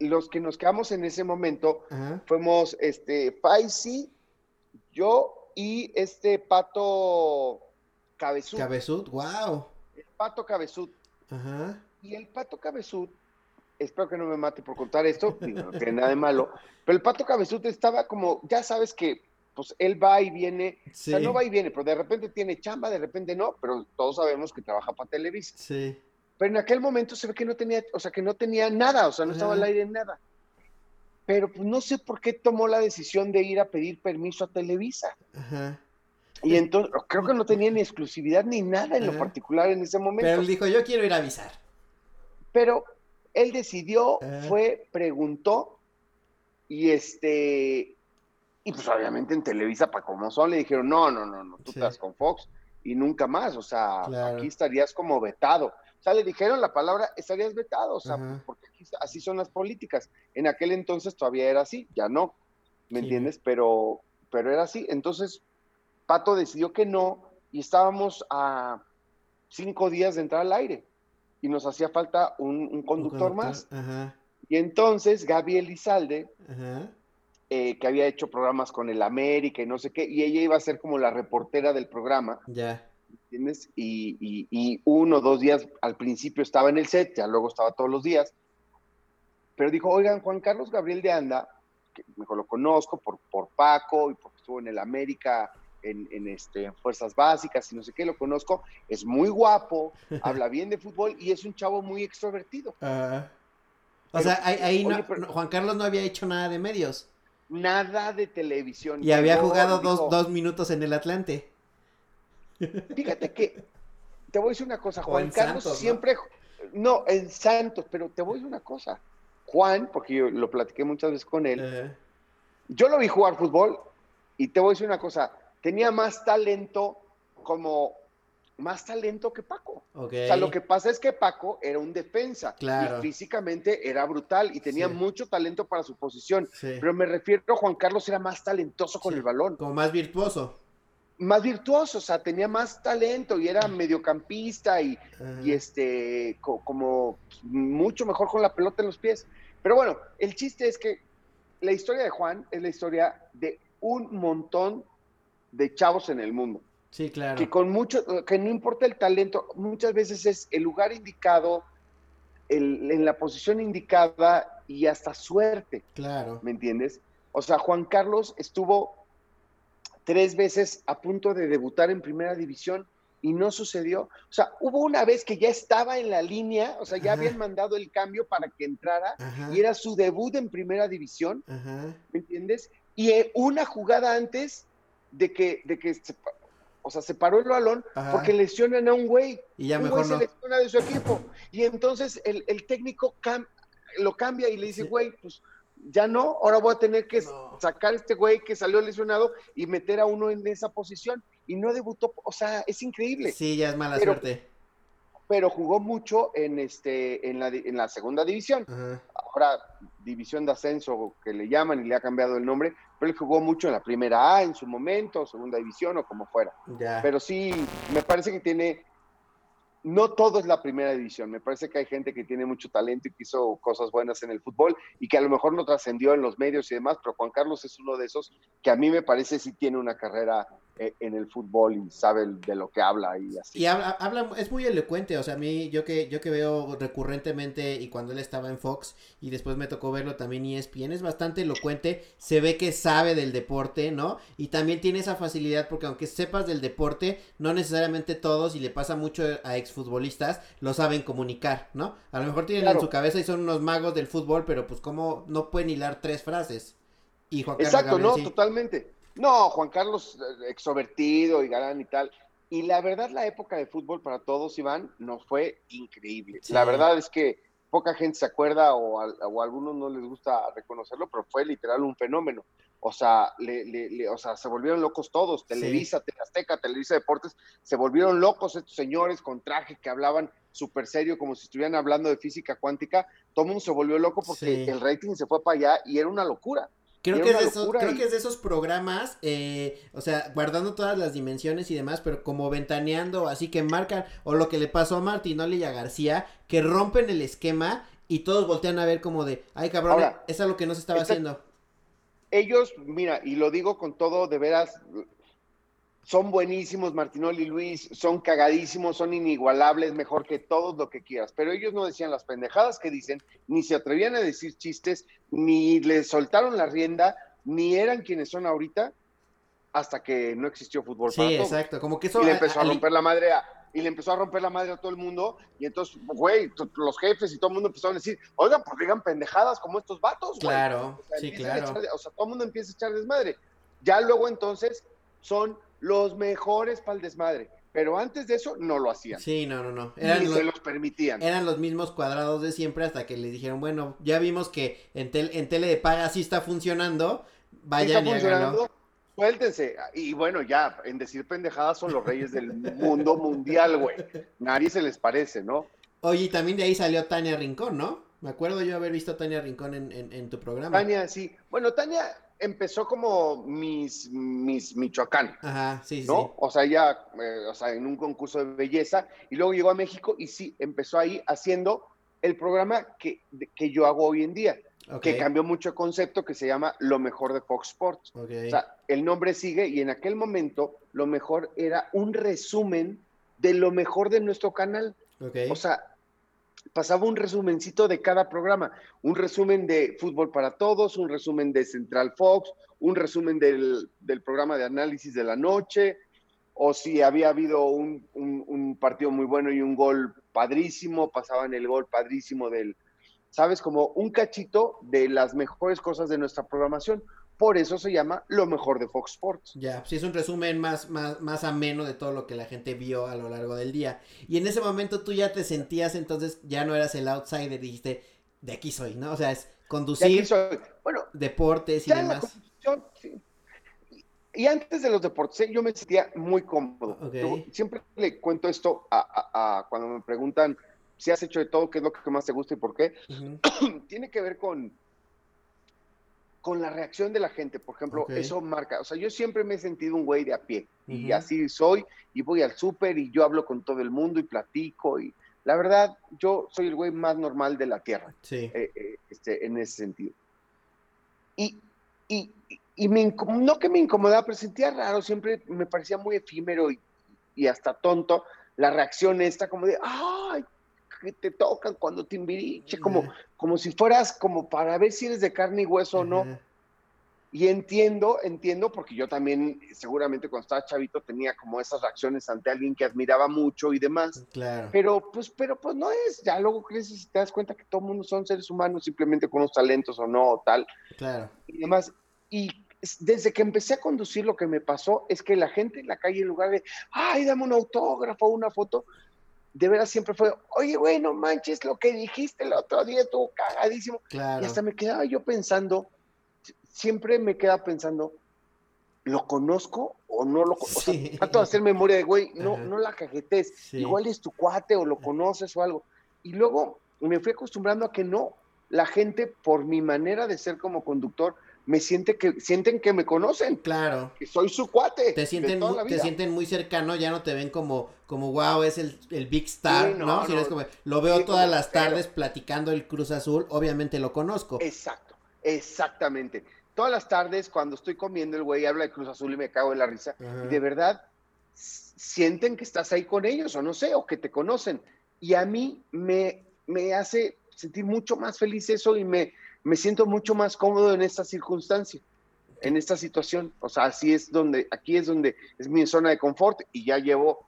los que nos quedamos en ese momento Ajá. fuimos este Paisi, yo y este Pato Cabezud. Cabezud, wow. el Pato Cabezud. Ajá. Y el Pato Cabezud, espero que no me mate por contar esto, no tiene nada de malo, pero el Pato Cabezud estaba como, ya sabes que pues él va y viene, Sí. o sea, no va y viene, pero de repente tiene chamba, de repente no, pero todos sabemos que trabaja para Televisa. Sí. Pero en aquel momento se ve que no tenía, o sea, que no tenía nada, o sea, no estaba al aire en nada. Pero pues no sé por qué tomó la decisión de ir a pedir permiso a Televisa. Ajá. Y entonces, creo que no tenía ni exclusividad ni nada en lo particular en ese momento. Pero él dijo, yo quiero ir a avisar. Pero él decidió, Ajá. fue, preguntó, y este, y pues obviamente en Televisa, para como son, le dijeron, no, no, no, no, tú Sí. estás con Fox y nunca más, o sea, Claro. aquí estarías como vetado. Sea, le dijeron la palabra, estarías vetado, o sea, Ajá. porque aquí, así son las políticas. En aquel entonces todavía era así, ya no, ¿me Sí. entiendes? Pero, pero era así. Entonces, Pato decidió que no y estábamos a cinco días de entrar al aire y nos hacía falta un, un Un conductor más. Ajá. Y entonces Gaby Elizalde, Ajá. eh, que había hecho programas con el América y no sé qué, y ella iba a ser como la reportera del programa, Ya. ¿Entiendes? Y, y, y uno o dos días al principio estaba en el set, ya luego estaba todos los días, pero dijo, oigan, Juan Carlos Gabriel de Anda, que mejor lo conozco por, por Paco y porque estuvo en el América en, en, este, en Fuerzas Básicas y no sé qué, lo conozco, es muy guapo, habla bien de fútbol y es un chavo muy extrovertido. O Pero, sea, ahí, ahí no- pero- Juan Carlos no había hecho nada de medios. Nada de televisión. Y había jugado dijo, dos, dos minutos en el Atlante. Fíjate que te voy a decir una cosa, Juan Carlos siempre, ¿no? en Santos, pero te voy a decir una cosa, Juan, porque yo lo platiqué muchas veces con él, Ajá. yo lo vi jugar fútbol y te voy a decir una cosa, tenía más talento como, más talento que Paco. O sea, lo que pasa es que Paco era un defensa Claro. y físicamente era brutal y tenía Sí. mucho talento para su posición, Sí. pero me refiero a Juan Carlos era más talentoso con Sí. el balón. Como más virtuoso. Más virtuoso, o sea, tenía más talento y era mediocampista y, y este, co- como mucho mejor con la pelota en los pies. Pero bueno, el chiste es que la historia de Juan es la historia de un montón de chavos en el mundo, Sí, claro. que con mucho, que no importa el talento, muchas veces es el lugar indicado, el- en la posición indicada y hasta suerte. Claro. ¿me entiendes? O sea, Juan Carlos estuvo tres veces a punto de debutar en primera división y no sucedió. O sea, hubo una vez que ya estaba en la línea, o sea, ya Ajá. habían mandado el cambio para que entrara Ajá. y era su debut en primera división, Ajá. ¿me entiendes? Y eh, una jugada antes de que, de que se, o sea, se paró el balón porque lesionan a un güey. Y ya un mejor güey no. se lesiona de su equipo. Y entonces el, el técnico cam- lo cambia y le dice, Sí. güey, pues ya no, ahora voy a tener que No. sacar a este güey que salió lesionado y meter a uno en esa posición. Y no debutó, o sea, es increíble. Sí, ya es mala Pero- suerte. Pero jugó mucho en, este, en, la, en la segunda división. Ahora, división de ascenso que le llaman y le ha cambiado el nombre, pero él jugó mucho en la primera A en su momento, segunda división o como fuera. Ya. Pero sí, me parece que tiene, no todo es la primera división, me parece que hay gente que tiene mucho talento y que hizo cosas buenas en el fútbol y que a lo mejor no trascendió en los medios y demás, pero Juan Carlos es uno de esos que a mí me parece sí tiene una carrera en el fútbol y sabe de lo que habla y así. Y habla, habla, es muy elocuente, o sea, a mí, yo que, yo que veo recurrentemente y cuando él estaba en Fox y después me tocó verlo también en ESPN, es bastante elocuente, se ve que sabe del deporte, ¿no? Y también tiene esa facilidad porque aunque sepas del deporte, no necesariamente todos, y le pasa mucho a exfutbolistas, lo saben comunicar, ¿no? A lo mejor tienen en su cabeza y son unos magos del fútbol, pero pues como no pueden hilar tres frases. Y Juan Exacto, no, totalmente. No, Juan Carlos eh, extrovertido y galán y tal. Y la verdad, la época de fútbol para todos, Iván, nos fue increíble. La verdad es que poca gente se acuerda o a, algunos no les gusta reconocerlo, pero fue literal un fenómeno. O sea, le, o sea se volvieron locos todos. Televisa, sí. Azteca, Televisa Deportes, se volvieron locos estos señores con traje que hablaban súper serio, como si estuvieran hablando de física cuántica. Todo el mundo se volvió loco porque el rating se fue para allá y era una locura. Creo que, es de esos, creo que es de esos programas, eh, o sea, guardando todas las dimensiones y demás, pero como ventaneando, así que marcan, o lo que le pasó a Martinoli y a García, que rompen el esquema y todos voltean a ver como de, ay cabrón, es algo que no se estaba haciendo. Ellos, mira, y lo digo con todo, de veras, son buenísimos, Martinoli y Luis, son cagadísimos, son inigualables, mejor que todos lo que quieras, pero ellos no decían las pendejadas que dicen, ni se atrevían a decir chistes, ni les soltaron la rienda, ni eran quienes son ahorita, hasta que no existió fútbol. Sí, exacto, como que eso... Y le empezó a, romper la madre a, y le empezó a romper la madre a todo el mundo, y entonces, güey, los jefes y todo el mundo empezaron a decir, oigan, pues digan pendejadas como estos vatos, güey. Claro, sí, claro. o sea, todo el mundo empieza a echar desmadre. Ya luego entonces son los mejores para el desmadre. Pero antes de eso no lo hacían. Sí, no, no, no. Eran se los permitían. Eran los mismos cuadrados de siempre hasta que les dijeron, bueno, ya vimos que en, en tele de paga sí está funcionando, vayan y funcionando? Suéltense. Y bueno, ya, en decir pendejadas son los reyes del mundo mundial, güey. Nadie se les parece, ¿no? Oye, y también de ahí salió Tania Rincón, ¿no? Me acuerdo yo haber visto a Tania Rincón en, en tu programa. Tania, sí. Bueno, Tania, empezó como mis, mis Michoacán. Ajá, sí, ¿no? O sea, ella, eh, o sea, en un concurso de belleza, y luego llegó a México y sí, empezó ahí haciendo el programa que, que yo hago hoy en día, que cambió mucho el concepto, que se llama Lo Mejor de Fox Sports. O sea, el nombre sigue y en aquel momento lo mejor era un resumen de lo mejor de nuestro canal. O sea, pasaba un resumencito de cada programa, un resumen de Fútbol para Todos, un resumen de Central Fox, un resumen del, programa de análisis de la noche, o si había habido un, un, partido muy bueno y un gol padrísimo, pasaban el gol padrísimo del, ¿sabes? Como un cachito de las mejores cosas de nuestra programación. Por eso se llama lo mejor de Fox Sports. Ya, sí, es un resumen más, más, más ameno de todo lo que la gente vio a lo largo del día. Y en ese momento tú ya te sentías, entonces ya no eras el outsider, dijiste, de aquí soy, ¿no? O sea, es conducir Bueno, deportes y demás. Y antes de los deportes, ¿eh? yo me sentía muy cómodo. siempre le cuento esto a, cuando me preguntan si has hecho de todo, qué es lo que más te gusta y por qué. Tiene que ver con con la reacción de la gente, por ejemplo, eso marca, o sea, yo siempre me he sentido un güey de a pie y así soy y voy al súper y yo hablo con todo el mundo y platico y la verdad, yo soy el güey más normal de la tierra, sí. Eh, eh, este, en ese sentido. Y, y, y me, no que me incomodaba, pero sentía raro, siempre me parecía muy efímero y, y hasta tonto la reacción esta como de, ay, que te tocan cuando te inviriche, como, como si fueras como para ver si eres de carne y hueso o no. Y entiendo, entiendo, porque yo también seguramente cuando estaba chavito tenía como esas reacciones ante alguien que admiraba mucho y demás. Claro. Pero pues, pero pues no es, ya luego creces y te das cuenta que todo el mundo son seres humanos simplemente con unos talentos o no, o tal. Claro. Y demás. Y desde que empecé a conducir lo que me pasó es que la gente en la calle en lugar de, ay, dame un autógrafo, una foto, de veras siempre fue, oye, güey, no manches lo que dijiste el otro día, estuvo cagadísimo. Y hasta me quedaba yo pensando, siempre me quedaba pensando, ¿lo conozco o no lo conozco? Sí. O sea, trato de hacer memoria de, güey, no, no la cajetes, igual es tu cuate o lo conoces o algo. Y luego me fui acostumbrando a que no, la gente, por mi manera de ser como conductor, me siente que sienten que me conocen. Claro. Que soy su cuate. Te sienten, te sienten muy cercano, ya no te ven como, como wow, es el, el big star, ¿no? como, lo veo todas las tardes platicando el Cruz Azul, obviamente lo conozco. Exacto, exactamente. todas las tardes cuando estoy comiendo el güey habla de Cruz Azul y me cago en la risa. Y de verdad sienten que estás ahí con ellos o no sé, o que te conocen. Y a mí me, me hace sentir mucho más feliz eso y me, me siento mucho más cómodo en esta circunstancia, en esta situación. O sea, así es donde, aquí es donde es mi zona de confort y ya llevo,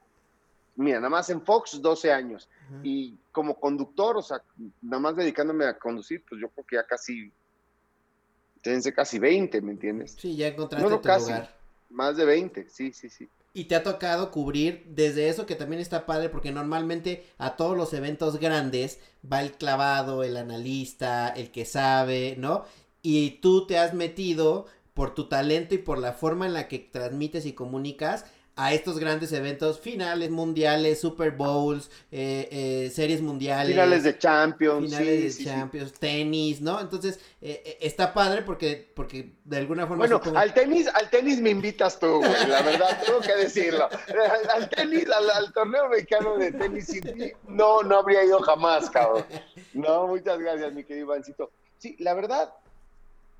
mira, nada más en Fox 12 años. Y como conductor, o sea, nada más dedicándome a conducir, pues yo creo que ya casi, tense casi 20, ¿me entiendes? Sí, ya encontraste tu lugar. Más de 20, sí, sí, sí. Y te ha tocado cubrir desde eso que también está padre porque normalmente a todos los eventos grandes va el clavado, el analista, el que sabe, ¿no? Y tú te has metido por tu talento y por la forma en la que transmites y comunicas a estos grandes eventos, finales mundiales, Super Bowls, eh, eh, series mundiales. Finales de Champions. Finales de Champions, tenis, ¿no? Entonces, eh, está padre porque, porque de alguna forma... Bueno, al tenis, al tenis me invitas tú, güey, la verdad, tengo que decirlo. Al, tenis, al, torneo mexicano de tenis no, no habría ido jamás, cabrón. No, muchas gracias, mi querido Ivancito. Sí, la verdad,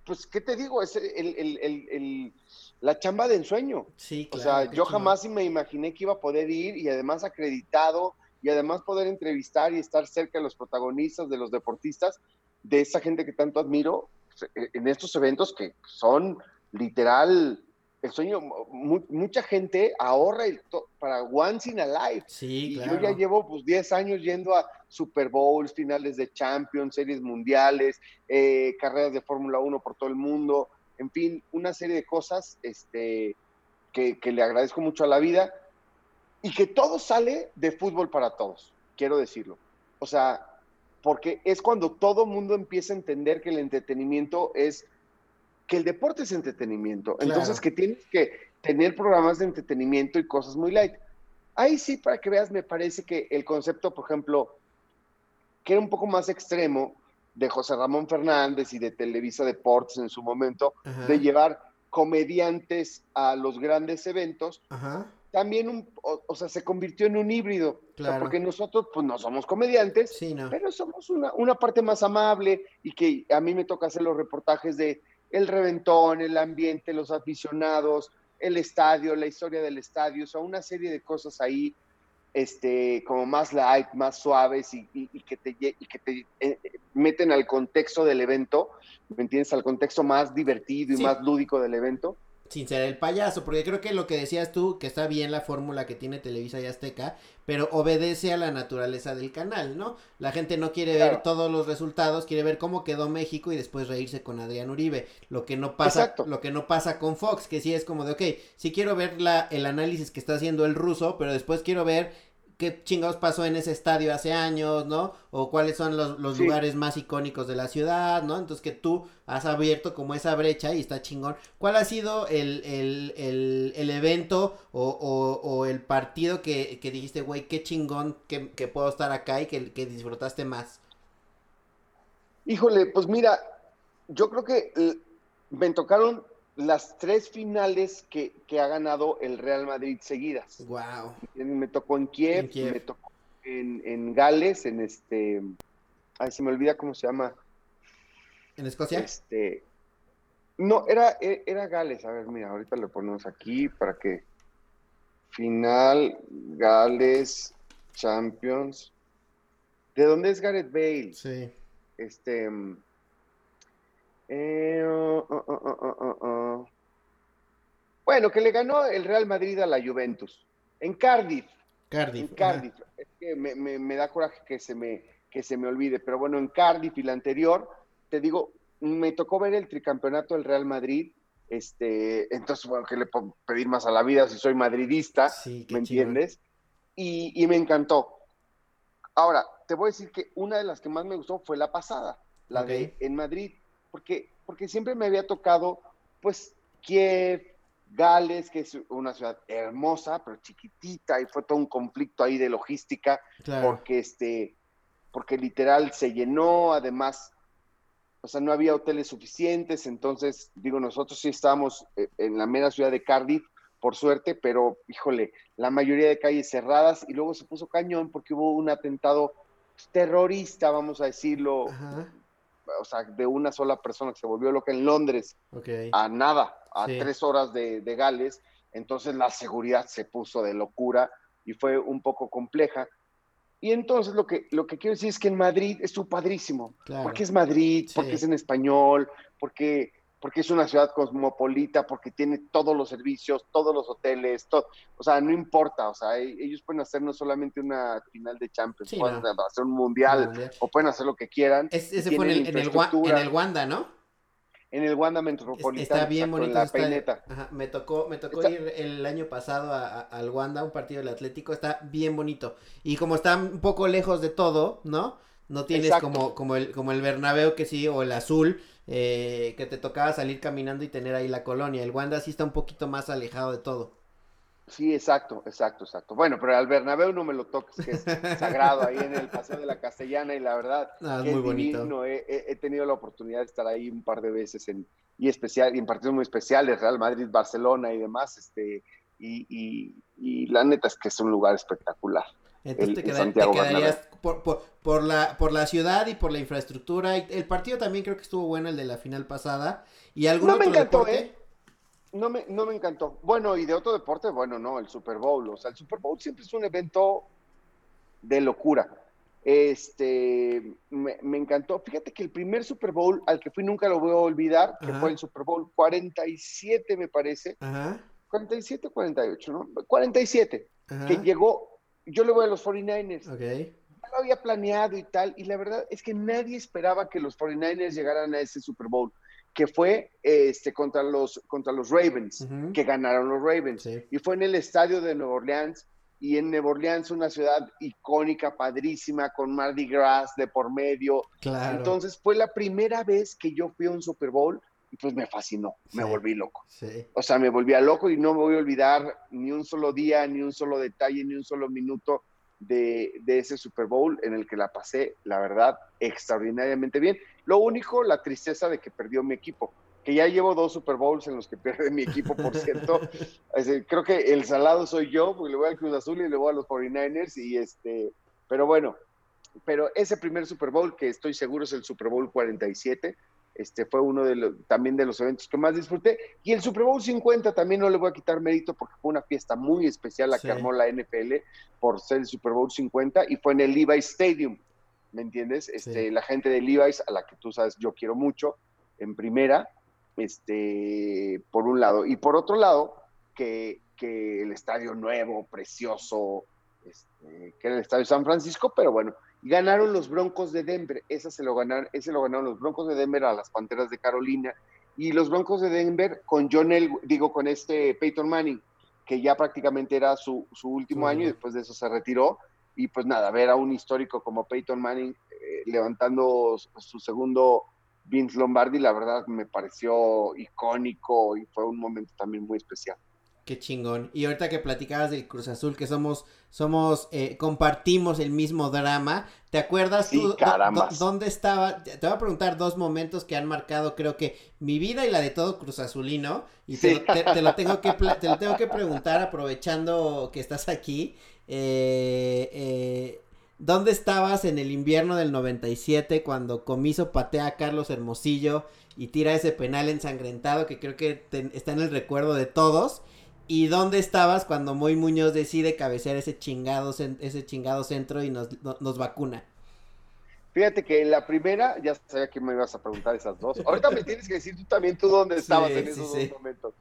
pues, ¿qué te digo? Es el la chamba de ensueño. Sí, claro. O sea, yo jamás me imaginé que iba a poder ir y además acreditado y además poder entrevistar y estar cerca de los protagonistas, de los deportistas, de esa gente que tanto admiro pues, e, en estos eventos que son literal el sueño. mucha gente ahorra para once in a life. Sí, y yo ya llevo pues 10 años yendo a Super Bowls, finales de Champions, series mundiales, eh, carreras de Fórmula 1 por todo el mundo en fin, una serie de cosas este, que, le agradezco mucho a la vida y que todo sale de fútbol para todos, quiero decirlo. O sea, porque es cuando todo mundo empieza a entender que el entretenimiento es, que el deporte es entretenimiento. Entonces, que tienes que tener programas de entretenimiento y cosas muy light. Ahí sí, para que veas, me parece que el concepto, por ejemplo, que era un poco más extremo, de José Ramón Fernández y de Televisa Deportes en su momento, de llevar comediantes a los grandes eventos, también, o, sea, se convirtió en un híbrido, porque nosotros, pues no somos comediantes, pero somos una, una, parte más amable y que a mí me toca hacer los reportajes de el reventón, el ambiente, los aficionados, el estadio, la historia del estadio, o sea, una serie de cosas ahí este, como más light, más suaves y, que te, y que te eh, meten al contexto del evento, ¿me entiendes? Al contexto más divertido y más lúdico del evento. Sin ser el payaso, porque creo que lo que decías tú, que está bien la fórmula que tiene Televisa y Azteca, pero obedece a la naturaleza del canal, ¿no? La gente no quiere ver todos los resultados, quiere ver cómo quedó México y después reírse con Adrián Uribe. Lo que no pasa, lo que no pasa con Fox, que sí es como de, ok, sí quiero ver la, el análisis que está haciendo el ruso, pero después quiero ver qué chingados pasó en ese estadio hace años, ¿no? O cuáles son los, lugares más icónicos de la ciudad, ¿no? Entonces que tú has abierto como esa brecha y está chingón. ¿Cuál ha sido el, evento o, el partido que, dijiste, güey, qué chingón que, puedo estar acá y que, que disfrutaste más? Híjole, pues mira, yo creo que me tocaron las tres finales que, ha ganado el Real Madrid seguidas. Wow. Me tocó en Kiev, me tocó en, Gales, en este. Ay, se me olvida cómo se llama. ¿En Escocia? Este. No, era, e, era Gales. A ver, mira, ahorita lo ponemos aquí para que. Final, Gales, Champions. ¿De dónde es Gareth Bale? Sí. Este. Eh, oh, oh, oh, bueno, que le ganó el Real Madrid a la Juventus. En Cardiff. Cardiff. En Cardiff. Es que me, da coraje que se me, que se me olvide. Pero bueno, en Cardiff y la anterior, te digo, me tocó ver el tricampeonato del Real Madrid. Este, entonces, bueno, que le puedo pedir más a la vida si soy madridista, ¿me entiendes? Y, me encantó. Ahora, te voy a decir que una de las que más me gustó fue la pasada, la de en Madrid porque, porque siempre me había tocado, pues, Kiev, Gales, que es una ciudad hermosa, pero chiquitita, y fue todo un conflicto ahí de logística, porque este, porque literal se llenó, además, o sea, no había hoteles suficientes, entonces, digo, nosotros sí estábamos eh, en la mera ciudad de Cardiff, por suerte, pero, híjole, la mayoría de calles cerradas, y luego se puso cañón porque hubo un atentado terrorista, vamos a decirlo, o sea, de una sola persona que se volvió loca en Londres a nada, a Sí. tres horas de, de Gales, entonces la seguridad se puso de locura y fue un poco compleja. Y entonces lo que, lo que quiero decir es que en Madrid estuvo padrísimo, Claro. porque es Madrid, Sí. porque es en español, porque, porque es una ciudad cosmopolita, porque tiene todos los servicios, todos los hoteles, todo, o sea, no importa, o sea, e- ellos pueden hacer no solamente una final de Champions, Sí, pueden no. hacer un mundial, Mundial. o pueden hacer lo que quieran. Es- ese fue en el, tienen en, el, Wa- en infraestructura. el Wanda, ¿no? En el Wanda Metropolitano, Está bien exacto, bonito. en la peineta. Ajá, me tocó, me tocó Está- ir el año pasado a- a- al Wanda, un partido del Atlético, está bien bonito. Y como está un poco lejos de todo, ¿no? No tienes Exacto. como, como el, como el Bernabéu que sí, o el azul, eh, que te tocaba salir caminando y tener ahí la colonia. El Wanda sí está un poquito más alejado de todo. Sí, exacto, exacto, exacto. Bueno, pero al Bernabéu no me lo toques, que es sagrado ahí en el Paseo de la Castellana y la verdad Ah, es muy bonito. divino. He, he- he tenido la oportunidad de estar ahí un par de veces en, y especial y en partidos muy especiales, Real Madrid, Barcelona y demás, este y, y- y la neta es que es un lugar espectacular. Entonces el- te, queda- te quedarías por, por, por la, por la ciudad y por la infraestructura. El partido también creo que estuvo bueno, el de la final pasada. ¿Y algún No me encantó, deporte? ¿eh? No me, no me encantó. Bueno, y de otro deporte, bueno, no, el Super Bowl. O sea, el Super Bowl siempre es un evento de locura. Este, me, me encantó. Fíjate que el primer Super Bowl al que fui nunca lo voy a olvidar, que Ajá. fue el Super Bowl 47, me parece. Ajá, 47 o 48, ¿no? 47, ajá. que llegó, yo le voy a los 49ers. Ok. Ya lo había planeado y tal, y la verdad es que nadie esperaba que los 49ers llegaran a ese Super Bowl, que fue este, contra, los, contra los Ravens, que ganaron los Ravens. Sí. Y fue en el estadio de Nueva Orleans, y en Nueva Orleans una ciudad icónica, padrísima, con Mardi Gras de por medio. Claro. Entonces fue la primera vez que yo fui a un Super Bowl, pues me fascinó, me volví loco. Sí. O sea, me volví a loco y no me voy a olvidar ni un solo día, ni un solo detalle, ni un solo minuto de, de ese Super Bowl en el que la pasé, la verdad, extraordinariamente bien. Lo único, la tristeza de que perdió mi equipo, que ya llevo dos Super Bowls en los que pierde mi equipo, por cierto. Decir, creo que el salado soy yo, porque le voy al Cruz Azul y le voy a los 49ers, y este, pero bueno, pero ese primer Super Bowl, que estoy seguro es el Super Bowl 47, este fue uno de los, también de los eventos que más disfruté. Y el Super Bowl 50 también no le voy a quitar mérito porque fue una fiesta muy especial la Sí. que armó la NFL por ser el Super Bowl 50 y fue en el Levi's Stadium, ¿me entiendes? Este, Sí. La gente de Levi's, a la que tú sabes yo quiero mucho, en primera, este, por un lado. Y por otro lado, que, que el estadio nuevo, precioso, este, que era el estadio San Francisco, pero bueno, ganaron los Broncos de Denver, ese se lo ganaron, ese lo ganaron los Broncos de Denver a las Panteras de Carolina, y los Broncos de Denver con John El, digo, con este Peyton Manning, que ya prácticamente era su, su último año y después de eso se retiró, y pues nada, ver a un histórico como Peyton Manning eh, levantando su, su segundo Vince Lombardi, la verdad me pareció icónico y fue un momento también muy especial. Qué chingón. Y ahorita que platicabas del Cruz Azul, que somos, somos, eh, compartimos el mismo drama. ¿Te acuerdas Sí, tú dónde estaba? Te voy a preguntar dos momentos que han marcado, creo que mi vida y la de todo Cruz Azulino. Y te, Sí. lo- te- te lo tengo que te lo tengo que preguntar aprovechando que estás aquí. Eh, eh, ¿Dónde estabas en el invierno del 97 cuando Comiso patea a Carlos Hermosillo y tira ese penal ensangrentado que creo que te- está en el recuerdo de todos? ¿Y dónde estabas cuando Moy Muñoz decide cabecear ese chingado, ese chingado centro y nos, no- nos vacuna? Fíjate que la primera, ya sabía que me ibas a preguntar esas dos. Ahorita me tienes que decir tú también tú dónde estabas Sí, en esos sí. dos momentos.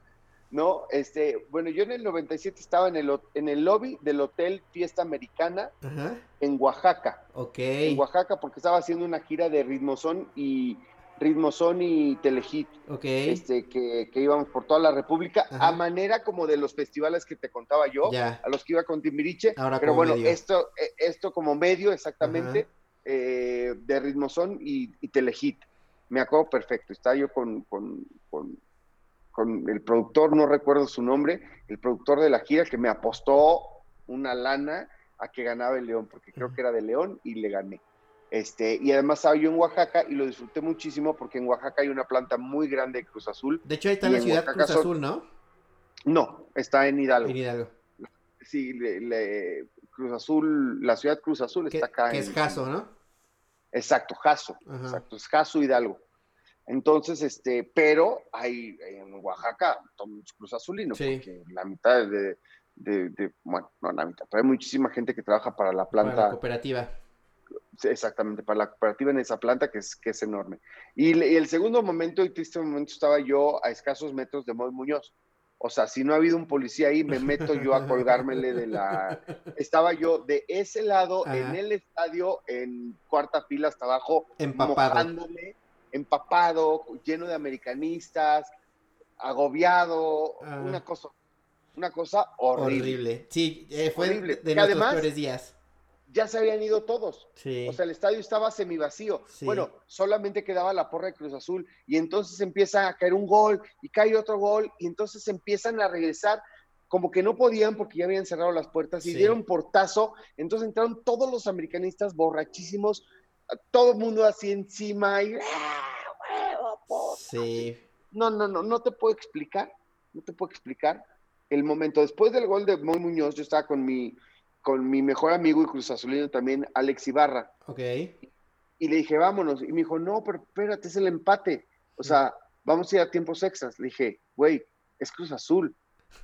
No, este, bueno, yo en el 97 estaba en el, en el lobby del Hotel Fiesta Americana Ajá, en Oaxaca. ok. En Oaxaca porque estaba haciendo una gira de Ritmozón y Ritmozón y Telehit, Ok. este, que, que íbamos por toda la República, Ajá. a manera como de los festivales que te contaba yo, Ya. a los que iba con Timbiriche. Ahora pero bueno, medio. esto, eh, esto como medio exactamente eh, de Ritmozón y, y Telehit. Me acuerdo perfecto. Estaba yo con, con, con, con el productor, no recuerdo su nombre, el productor de la gira que me apostó una lana a que ganaba el León, porque creo que era de León y le gané. Este, y además estaba yo en Oaxaca y lo disfruté muchísimo porque en Oaxaca hay una planta muy grande de Cruz Azul. De hecho, ahí está la ciudad Oaxaca Cruz Azul, ¿no? No, está en Hidalgo. En Hidalgo. Sí, le- le- Cruz Azul, la ciudad Cruz Azul está acá. que en- es Jaso, ¿no? Exacto, Jaso. Ajá. Exacto, es Jaso Hidalgo. Entonces, este, pero hay en Oaxaca, Cruz Azulino, Sí. porque la mitad de, de, de- bueno, no la mitad, pero hay muchísima gente que trabaja para la Para la planta, cooperativa. Exactamente, para la cooperativa en esa planta que es, que es enorme. Y, el segundo momento y triste momento estaba yo a escasos metros de Moy Muñoz. O sea, si no ha habido un policía ahí, me meto yo a colgármele de la... Estaba yo de ese lado, Ajá. en el estadio, en cuarta fila hasta abajo, Empapado. mojándome, empapado, lleno de americanistas, agobiado, Ah. una cosa, una cosa horrible. Horrible. Sí, eh, fue Horrible. de Que nuestros además- peores días. Ya se habían ido todos. Sí. O sea, el estadio estaba semivacío. Sí. Bueno, solamente quedaba la porra de Cruz Azul y entonces empieza a caer un gol y cae otro gol y entonces empiezan a regresar como que no podían porque ya habían cerrado las puertas y Sí. dieron portazo. Entonces entraron todos los americanistas borrachísimos, todo el mundo así encima y ¡ah, sí. No, no, no, no te puedo explicar, no te puedo explicar el momento. Después del gol de Moy Muñoz, yo estaba con mi, con mi mejor amigo y Cruz Azulino también, Alex Ibarra Ok. y le dije, vámonos. Y me dijo, no, pero espérate, es el empate. O sea, vamos a ir a tiempos extras. Le dije, güey, es Cruz Azul.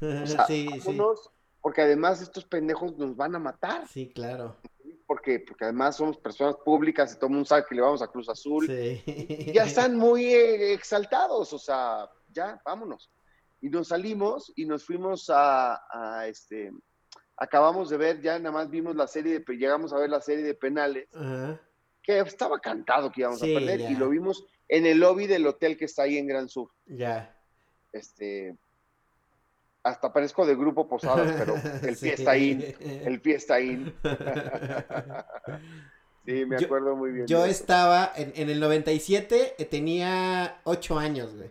O sea, sí, sí. vámonos, porque además estos pendejos nos van a matar. Sí, claro. Porque, porque además somos personas públicas y todo el mundo sabe que le vamos a Cruz Azul. Sí. Y ya están muy eh, exaltados, o sea, ya, vámonos. Y nos salimos y nos fuimos a, a, este, acabamos de ver, ya nada más vimos la serie, de, llegamos a ver la serie de penales que estaba cantado que íbamos Sí, a perder ya. y lo vimos en el lobby del hotel que está ahí en Gran Sur. Ya. Este, hasta parezco de grupo Posadas, pero el Sí. pie está ahí, el pie está ahí. Sí, me Yo- acuerdo muy bien. Yo estaba en, en el 97, eh, tenía 8 años, güey.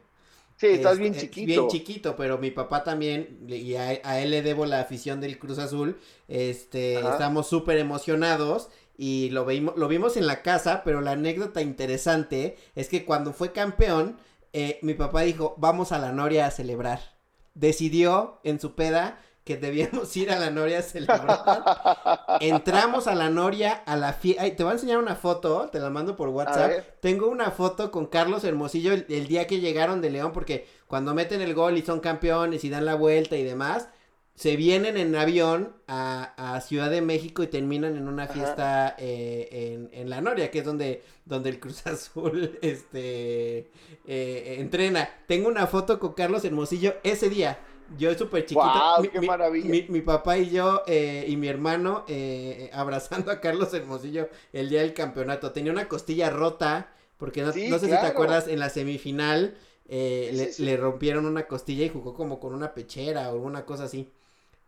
Sí, estás bien eh, chiquito. Bien chiquito, pero mi papá también, y a, a él le debo la afición del Cruz Azul. Este, Ajá. estamos súper emocionados y lo vimos, lo vimos en la casa, pero la anécdota interesante es que cuando fue campeón, eh, mi papá dijo, vamos a la Noria a celebrar. Decidió en su peda que debíamos ir a la Noria a celebrar. Entramos a la Noria a la fiesta. Te voy a enseñar una foto, te la mando por WhatsApp. Tengo una foto con Carlos Hermosillo el, el día que llegaron de León, porque cuando meten el gol y son campeones y dan la vuelta y demás, se vienen en avión a, a Ciudad de México y terminan en una fiesta eh, en, en la Noria, que es donde, donde el Cruz Azul este, eh, entrena. Tengo una foto con Carlos Hermosillo ese día. Yo súper chiquito. ¡Guau, mi, qué maravilla! mi- mi papá y yo eh, y mi hermano eh, abrazando a Carlos Hermosillo el día del campeonato. Tenía una costilla rota, porque no, Sí, no sé si te acuerdas, en la semifinal eh, Sí, le, sí, sí. le rompieron una costilla y jugó como con una pechera o alguna cosa así.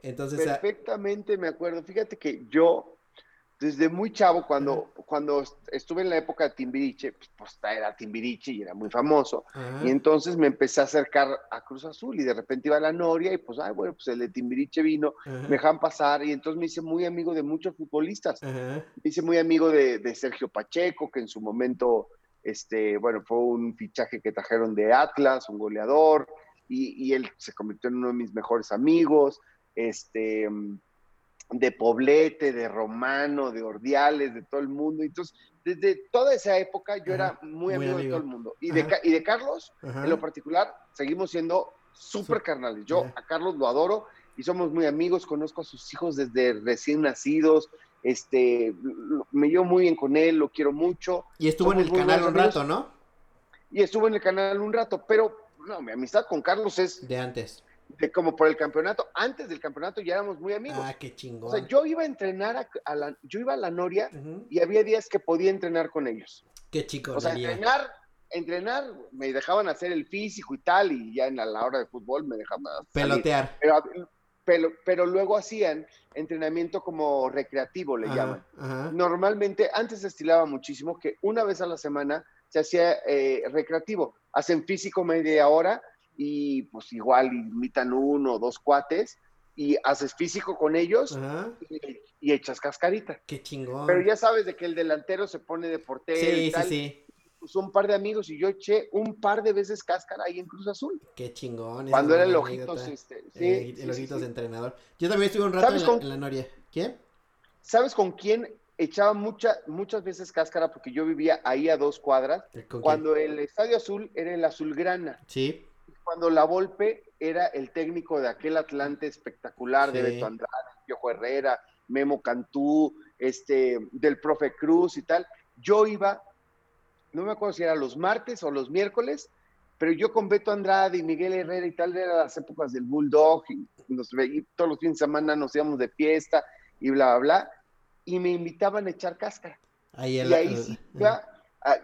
Entonces, Perfectamente me acuerdo. Fíjate que yo, desde muy chavo, cuando, cuando est- estuve en la época de Timbiriche, pues, pues era Timbiriche y era muy famoso. Y entonces me empecé a acercar a Cruz Azul y de repente iba a la Noria y pues, ay, bueno, pues el de Timbiriche vino, me dejan pasar y entonces me hice muy amigo de muchos futbolistas. Me hice muy amigo de, de Sergio Pacheco, que en su momento, este, bueno, fue un fichaje que trajeron de Atlas, un goleador, y, y él se convirtió en uno de mis mejores amigos, este, de Poblete, de Romano, de Ordiales, de todo el mundo. Entonces, desde toda esa época yo era muy, muy amigo, de todo el mundo. Y de, y de Carlos, ajá. en lo particular, seguimos siendo súper carnales. Yo a Carlos lo adoro y somos muy amigos, conozco a sus hijos desde recién nacidos, este, me llevo muy bien con él, lo quiero mucho Y estuvo en el canal un rato, ¿no? y estuvo en el canal un rato, pero no, mi amistad con Carlos es De antes. De como por el campeonato, antes del campeonato ya éramos muy amigos. Ah, qué chingón. o sea, yo iba a entrenar a, a la, yo iba a la Noria Ujú, y había días que podía entrenar con ellos. Qué chico. O sea, entrenar, entrenar, me dejaban hacer el físico y tal, y ya en la, la hora de fútbol me dejaban. Pelotear. Pero, pero, pero luego hacían entrenamiento como recreativo, le Ajá, llaman. ajá. Normalmente, antes se estilaba muchísimo que una vez a la semana se hacía eh, recreativo. Hacen físico media hora y pues igual invitan uno o dos cuates y haces físico con ellos y, y echas cascarita. Qué chingón. Pero ya sabes de que el delantero se pone de portero Sí, sí, tal. sí. Pues un par de amigos y yo eché un par de veces cáscara ahí en Cruz Azul. Qué chingón. Cuando era el ojitos, anécdota. este, sí, Eh, el ojitos sí. entrenador. Yo también estuve un rato en ¿Sabes la, con- en la Noria. ¿Quién? ¿Sabes con quién echaba mucha, muchas veces cáscara porque yo vivía ahí a dos cuadras, ¿Con cuando el Estadio Azul era el Azulgrana? Sí. Cuando la Volpe era el técnico de aquel Atlante espectacular de. Beto Andrade, Piojo Herrera, Memo Cantú, este, del profe Cruz y tal. Yo iba, no me acuerdo si era los martes o los miércoles, pero yo con Beto Andrade y Miguel Herrera y tal, eran las épocas del Bulldog, y nos veí- todos los fines de semana nos íbamos de fiesta y bla, bla, bla, y me invitaban a echar cáscara. Ahí el- Y ahí el- sí, iba, ah,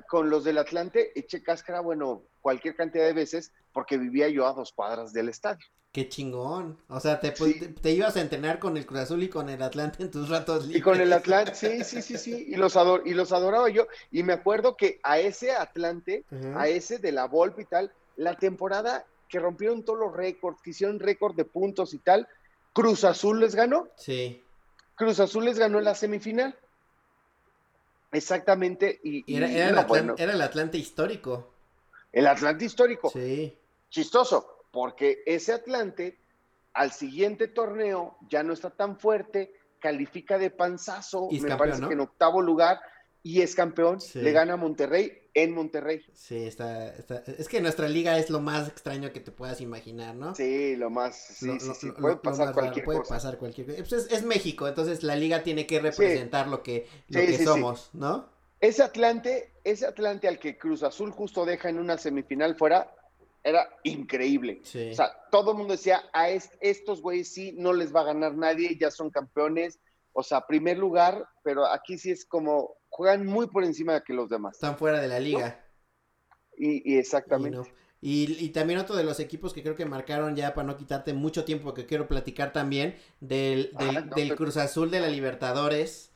con los del Atlante, eché cáscara, bueno, cualquier cantidad de veces, porque vivía yo a dos cuadras del estadio. Qué chingón. O sea, te, Sí. te, te ibas a entrenar con el Cruz Azul y con el Atlante en tus ratos libres. Y con el Atlante, sí, sí, sí, sí, y los, ador y los adoraba yo. Y me acuerdo que a ese Atlante, a ese de la Volpe y tal, la temporada que rompieron todos los récords, que hicieron récord de puntos y tal, Cruz Azul les ganó. Sí. Cruz Azul les ganó en la semifinal. Exactamente. Y, Y era, el no, bueno, era el Atlante histórico. el Atlante histórico. Sí. chistoso, porque ese Atlante al siguiente torneo ya no está tan fuerte, califica de panzazo, Y me campeón, parece ¿no? que en octavo lugar, y es campeón, Sí. le gana a Monterrey en Monterrey. Sí, está, está. Es que nuestra liga es lo más extraño que te puedas imaginar, ¿no? Sí, lo más, sí, Lo- sí, lo- sí, lo- puede lo pasar cualquier puede cosa. pasar cualquier cosa. Pues es, es México, entonces la liga tiene que representar lo que, lo Sí, que somos, ¿no? Ese Atlante, ese Atlante al que Cruz Azul justo deja en una semifinal fuera, era increíble. Sí. O sea, todo el mundo decía, a est- estos güeyes sí, no les va a ganar nadie, ya son campeones. O sea, primer lugar, pero aquí sí es como, juegan muy por encima de que los demás. Están fuera de la liga. Y, y exactamente. Y, no. Y- y también otro de los equipos que creo que marcaron ya para no quitarte mucho tiempo que quiero platicar también del, del, Ah, no, del pero- Cruz Azul de la Libertadores.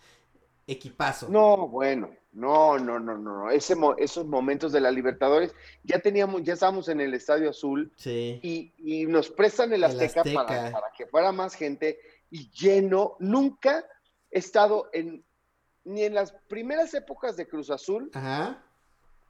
Equipazo. No, bueno, no, no, no, no. Ese, mo- esos momentos de la Libertadores, ya teníamos, ya estábamos en el Estadio Azul Sí. y, y nos prestan el El Azteca. Para, para que fuera más gente y lleno. Nunca estado en, ni en las primeras épocas de Cruz Azul, Ajá.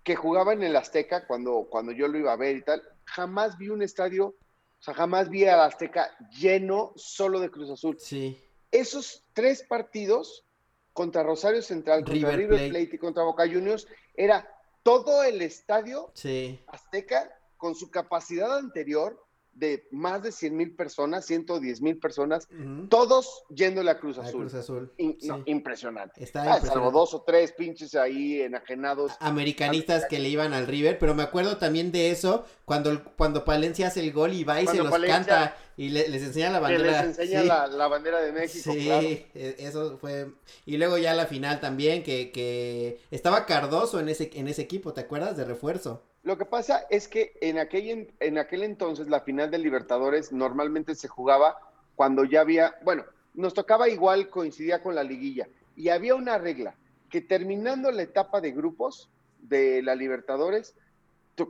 que jugaba en el Azteca cuando, cuando yo lo iba a ver y tal, jamás vi un estadio, o sea, jamás vi al Azteca lleno solo de Cruz Azul. Sí. Esos tres partidos contra Rosario Central, contra River River, Plate. Plate. y contra Boca Juniors, era todo el estadio Sí. Azteca con su capacidad anterior de más de 100 mil personas, 110 mil personas, Ujú. todos yéndole a Cruz A Azul. Cruz Azul. In- Sí. no, impresionante. Está Ah, salvo impresionante. dos o tres pinches ahí enajenados. Americanistas que le iban al River, pero me acuerdo también de eso cuando, cuando Palencia hace el gol y va y se Cuando los Palencia- canta y le- les enseña la que bandera. les enseña Sí. la, la bandera de México, Sí, claro. e- eso fue. Y luego ya la final también, que, que estaba Cardoso en ese, en ese equipo, ¿te acuerdas? De refuerzo. Lo que pasa es que en aquel, en- aquel entonces la final de Libertadores normalmente se jugaba cuando ya había, bueno, nos tocaba igual, coincidía con la liguilla, y había una regla, que terminando la etapa de grupos de la Libertadores,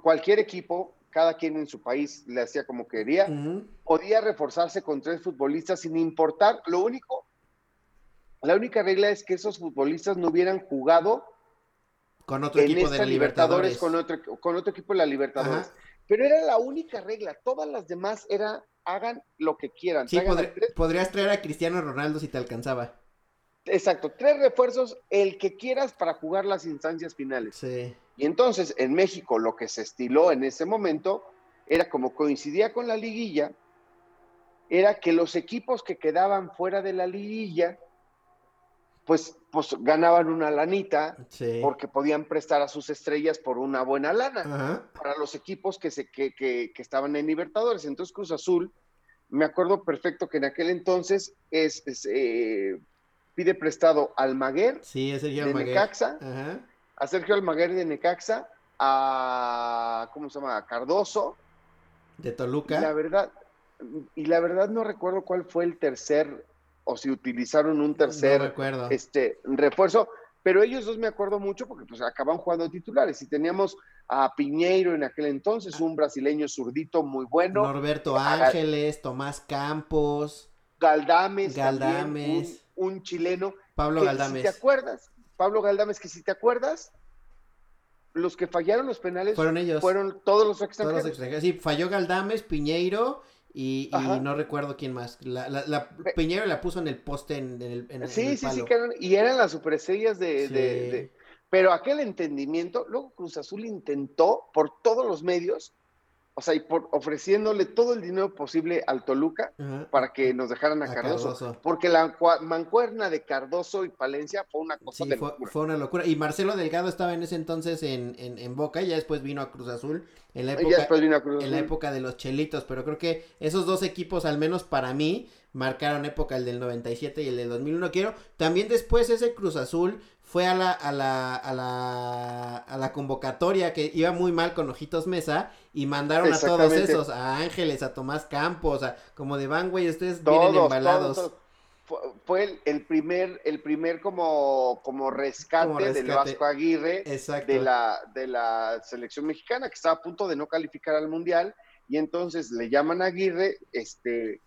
cualquier equipo, cada quien en su país le hacía como quería, podía reforzarse con tres futbolistas sin importar, lo único, la única regla es que esos futbolistas no hubieran jugado Con otro en equipo de esta la Libertadores, Libertadores. con otro, con otro equipo de la Libertadores. Ajá. Pero era la única regla. Todas las demás era hagan lo que quieran. Sí, podr- tres- podrías traer a Cristiano Ronaldo si te alcanzaba. exacto, tres refuerzos, el que quieras para jugar las instancias finales. Sí. Y entonces en México lo que se estiló en ese momento era como coincidía con la liguilla, era que los equipos que quedaban fuera de la liguilla, pues, pues ganaban una lanita Sí. porque podían prestar a sus estrellas por una buena lana. Ajá. para los equipos que, se, que, que- que estaban en Libertadores. Entonces Cruz Azul, me acuerdo perfecto que en aquel entonces es, es, eh, pide prestado a Almaguer Sí, es de Almaguer. Necaxa, Ajá. a Sergio Almaguer de Necaxa, a, ¿cómo se llama? A Cardoso. De Y la Toluca. verdad, y la verdad no recuerdo cuál fue el tercer, o si utilizaron un tercer No este, refuerzo, pero ellos dos me acuerdo mucho porque pues acaban jugando titulares y teníamos a Piñeiro en aquel entonces, un brasileño zurdito muy bueno, Norberto Haga- Ángeles, Tomás Campos, Galdames, Galdames. también, un, un chileno, Pablo que Galdames. si te acuerdas, Pablo Galdames, que si te acuerdas, los que fallaron los penales Fueron ellos. fueron todos los Todos extranjeros. los extranjeros. Sí, falló Galdames, Piñeiro y, no recuerdo quién más. La, la, la Piñero la puso en el poste en, el, en, Sí, sí, sí, y eran las superestrellas de, de, Pero aquel entendimiento, luego Cruz Azul intentó por todos los medios o sea, y por ofreciéndole todo el dinero posible al Toluca para que nos dejaran a, Cardoso, Porque la mancuerna de Cardoso y Palencia fue una cosa de fue, locura. Fue una locura. Y Marcelo Delgado estaba en ese entonces en, en, en Boca y ya después vino a Cruz Azul. En la época, en la época de los Chelitos. Pero creo que esos dos equipos, al menos para mí, marcaron época, el del 97 y el del 2001. Quiero, también después ese Cruz Azul fue a la, a la, a la, a la convocatoria que iba muy mal con Ojitos Mesa y mandaron a todos esos, a Ángeles, a Tomás Campos, a, como de van, güey, ustedes vienen embalados. Fue, el, primer, el primer como, como rescate, del Vasco Aguirre de la, de la selección mexicana que estaba a punto de no calificar al mundial y entonces le llaman a Aguirre, este,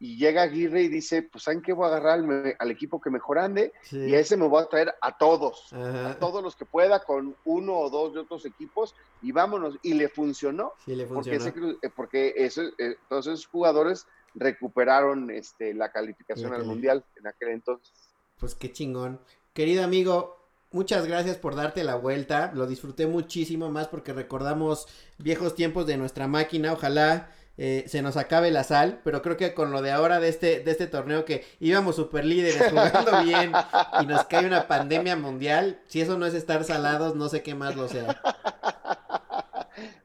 y llega Aguirre y dice, pues ¿saben qué? Voy a agarrar al, equipo que mejor ande y a ese me voy a traer a todos, a todos los que pueda con uno o dos de otros equipos y vámonos. Y le funcionó. Sí, le funcionó. Porque, eh, eh, todos esos jugadores recuperaron este, la calificación al Mundial en aquel entonces. Pues qué chingón. Querido amigo, Muchas gracias por darte la vuelta, lo disfruté muchísimo más porque recordamos viejos tiempos de nuestra máquina, ojalá eh, se nos acabe la sal, pero creo que con lo de ahora de este, de este torneo que íbamos super líderes jugando bien y nos cae una pandemia mundial, si eso no es estar salados, no sé qué más lo sea.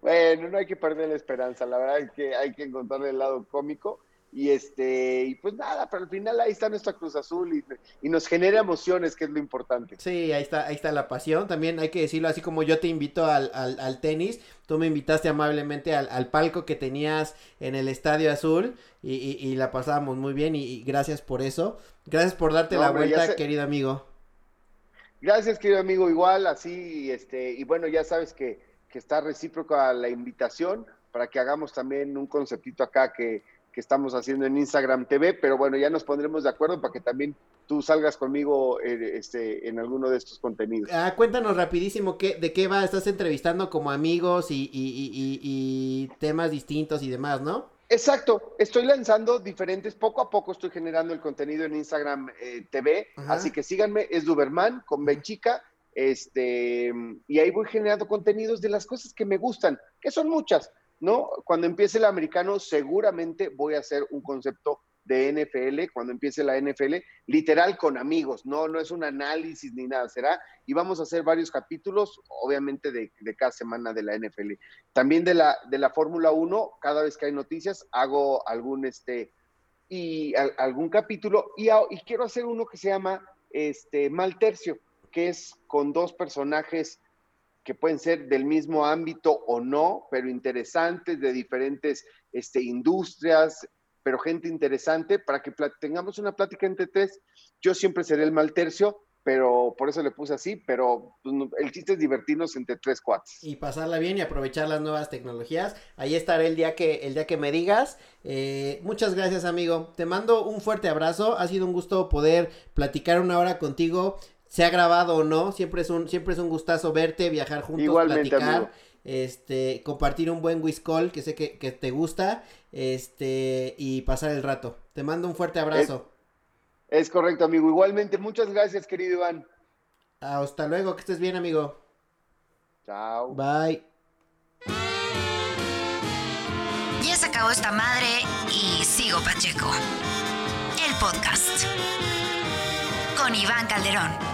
Bueno, no hay que perder la esperanza, la verdad es que hay que encontrarle el lado cómico y este, y pues nada, pero al final ahí está nuestra Cruz Azul y, y, nos genera emociones, que es lo importante. Sí, ahí está, ahí está la pasión. También hay que decirlo así como yo te invito al, al, al tenis, tú me invitaste amablemente al, al, palco que tenías en el Estadio Azul y, y, la pasábamos muy bien y, gracias por eso. Gracias por darte la vuelta, querido amigo. Gracias, querido amigo, igual, así, este, y bueno, ya sabes que, que está recíproca la invitación para que hagamos también un conceptito acá que que estamos haciendo en Instagram TV, pero bueno, ya nos pondremos de acuerdo para que también tú salgas conmigo eh, este, en alguno de estos contenidos. Ah, cuéntanos rapidísimo qué, de qué va, estás entrevistando como amigos y, y, y, temas distintos y demás, ¿no? Exacto, estoy lanzando diferentes, poco a poco estoy generando el contenido en Instagram eh, TV, así que síganme, es Duberman con B chica, este, y ahí voy generando contenidos de las cosas que me gustan, que son muchas, ¿no? Cuando empiece el americano, seguramente voy a hacer un concepto de NFL, cuando empiece la NFL, literal con amigos, no, no es un análisis ni nada, será, y vamos a hacer varios capítulos, obviamente de, cada semana de la NFL. También de la, de la Fórmula 1, cada vez que hay noticias, hago algún, este, y algún capítulo, y, y, quiero hacer uno que se llama, este, Mal Tercio, que es con dos personajes que pueden ser del mismo ámbito o no, pero interesantes, de diferentes este, industrias, pero gente interesante, para que tengamos una plática entre tres. Yo siempre seré el mal tercio, pero por eso le puse así, pero pues, el chiste es divertirnos entre tres cuates. Y pasarla bien y aprovechar las nuevas tecnologías. Ahí estaré el día que, el día que me digas. Eh, muchas gracias, amigo. Te mando un fuerte abrazo. Ha sido un gusto poder platicar una hora contigo se ha grabado o no, siempre es un, siempre es un gustazo verte, viajar juntos, platicar, este, compartir un buen whiskol que sé que, te gusta, este, y pasar el rato. Te mando un fuerte abrazo. Es, correcto, amigo. Igualmente, muchas gracias, querido Iván. Hasta luego, que estés bien, amigo. Chao. Bye. Ya se acabó esta madre y sigo Pacheco. El podcast con Iván Calderón.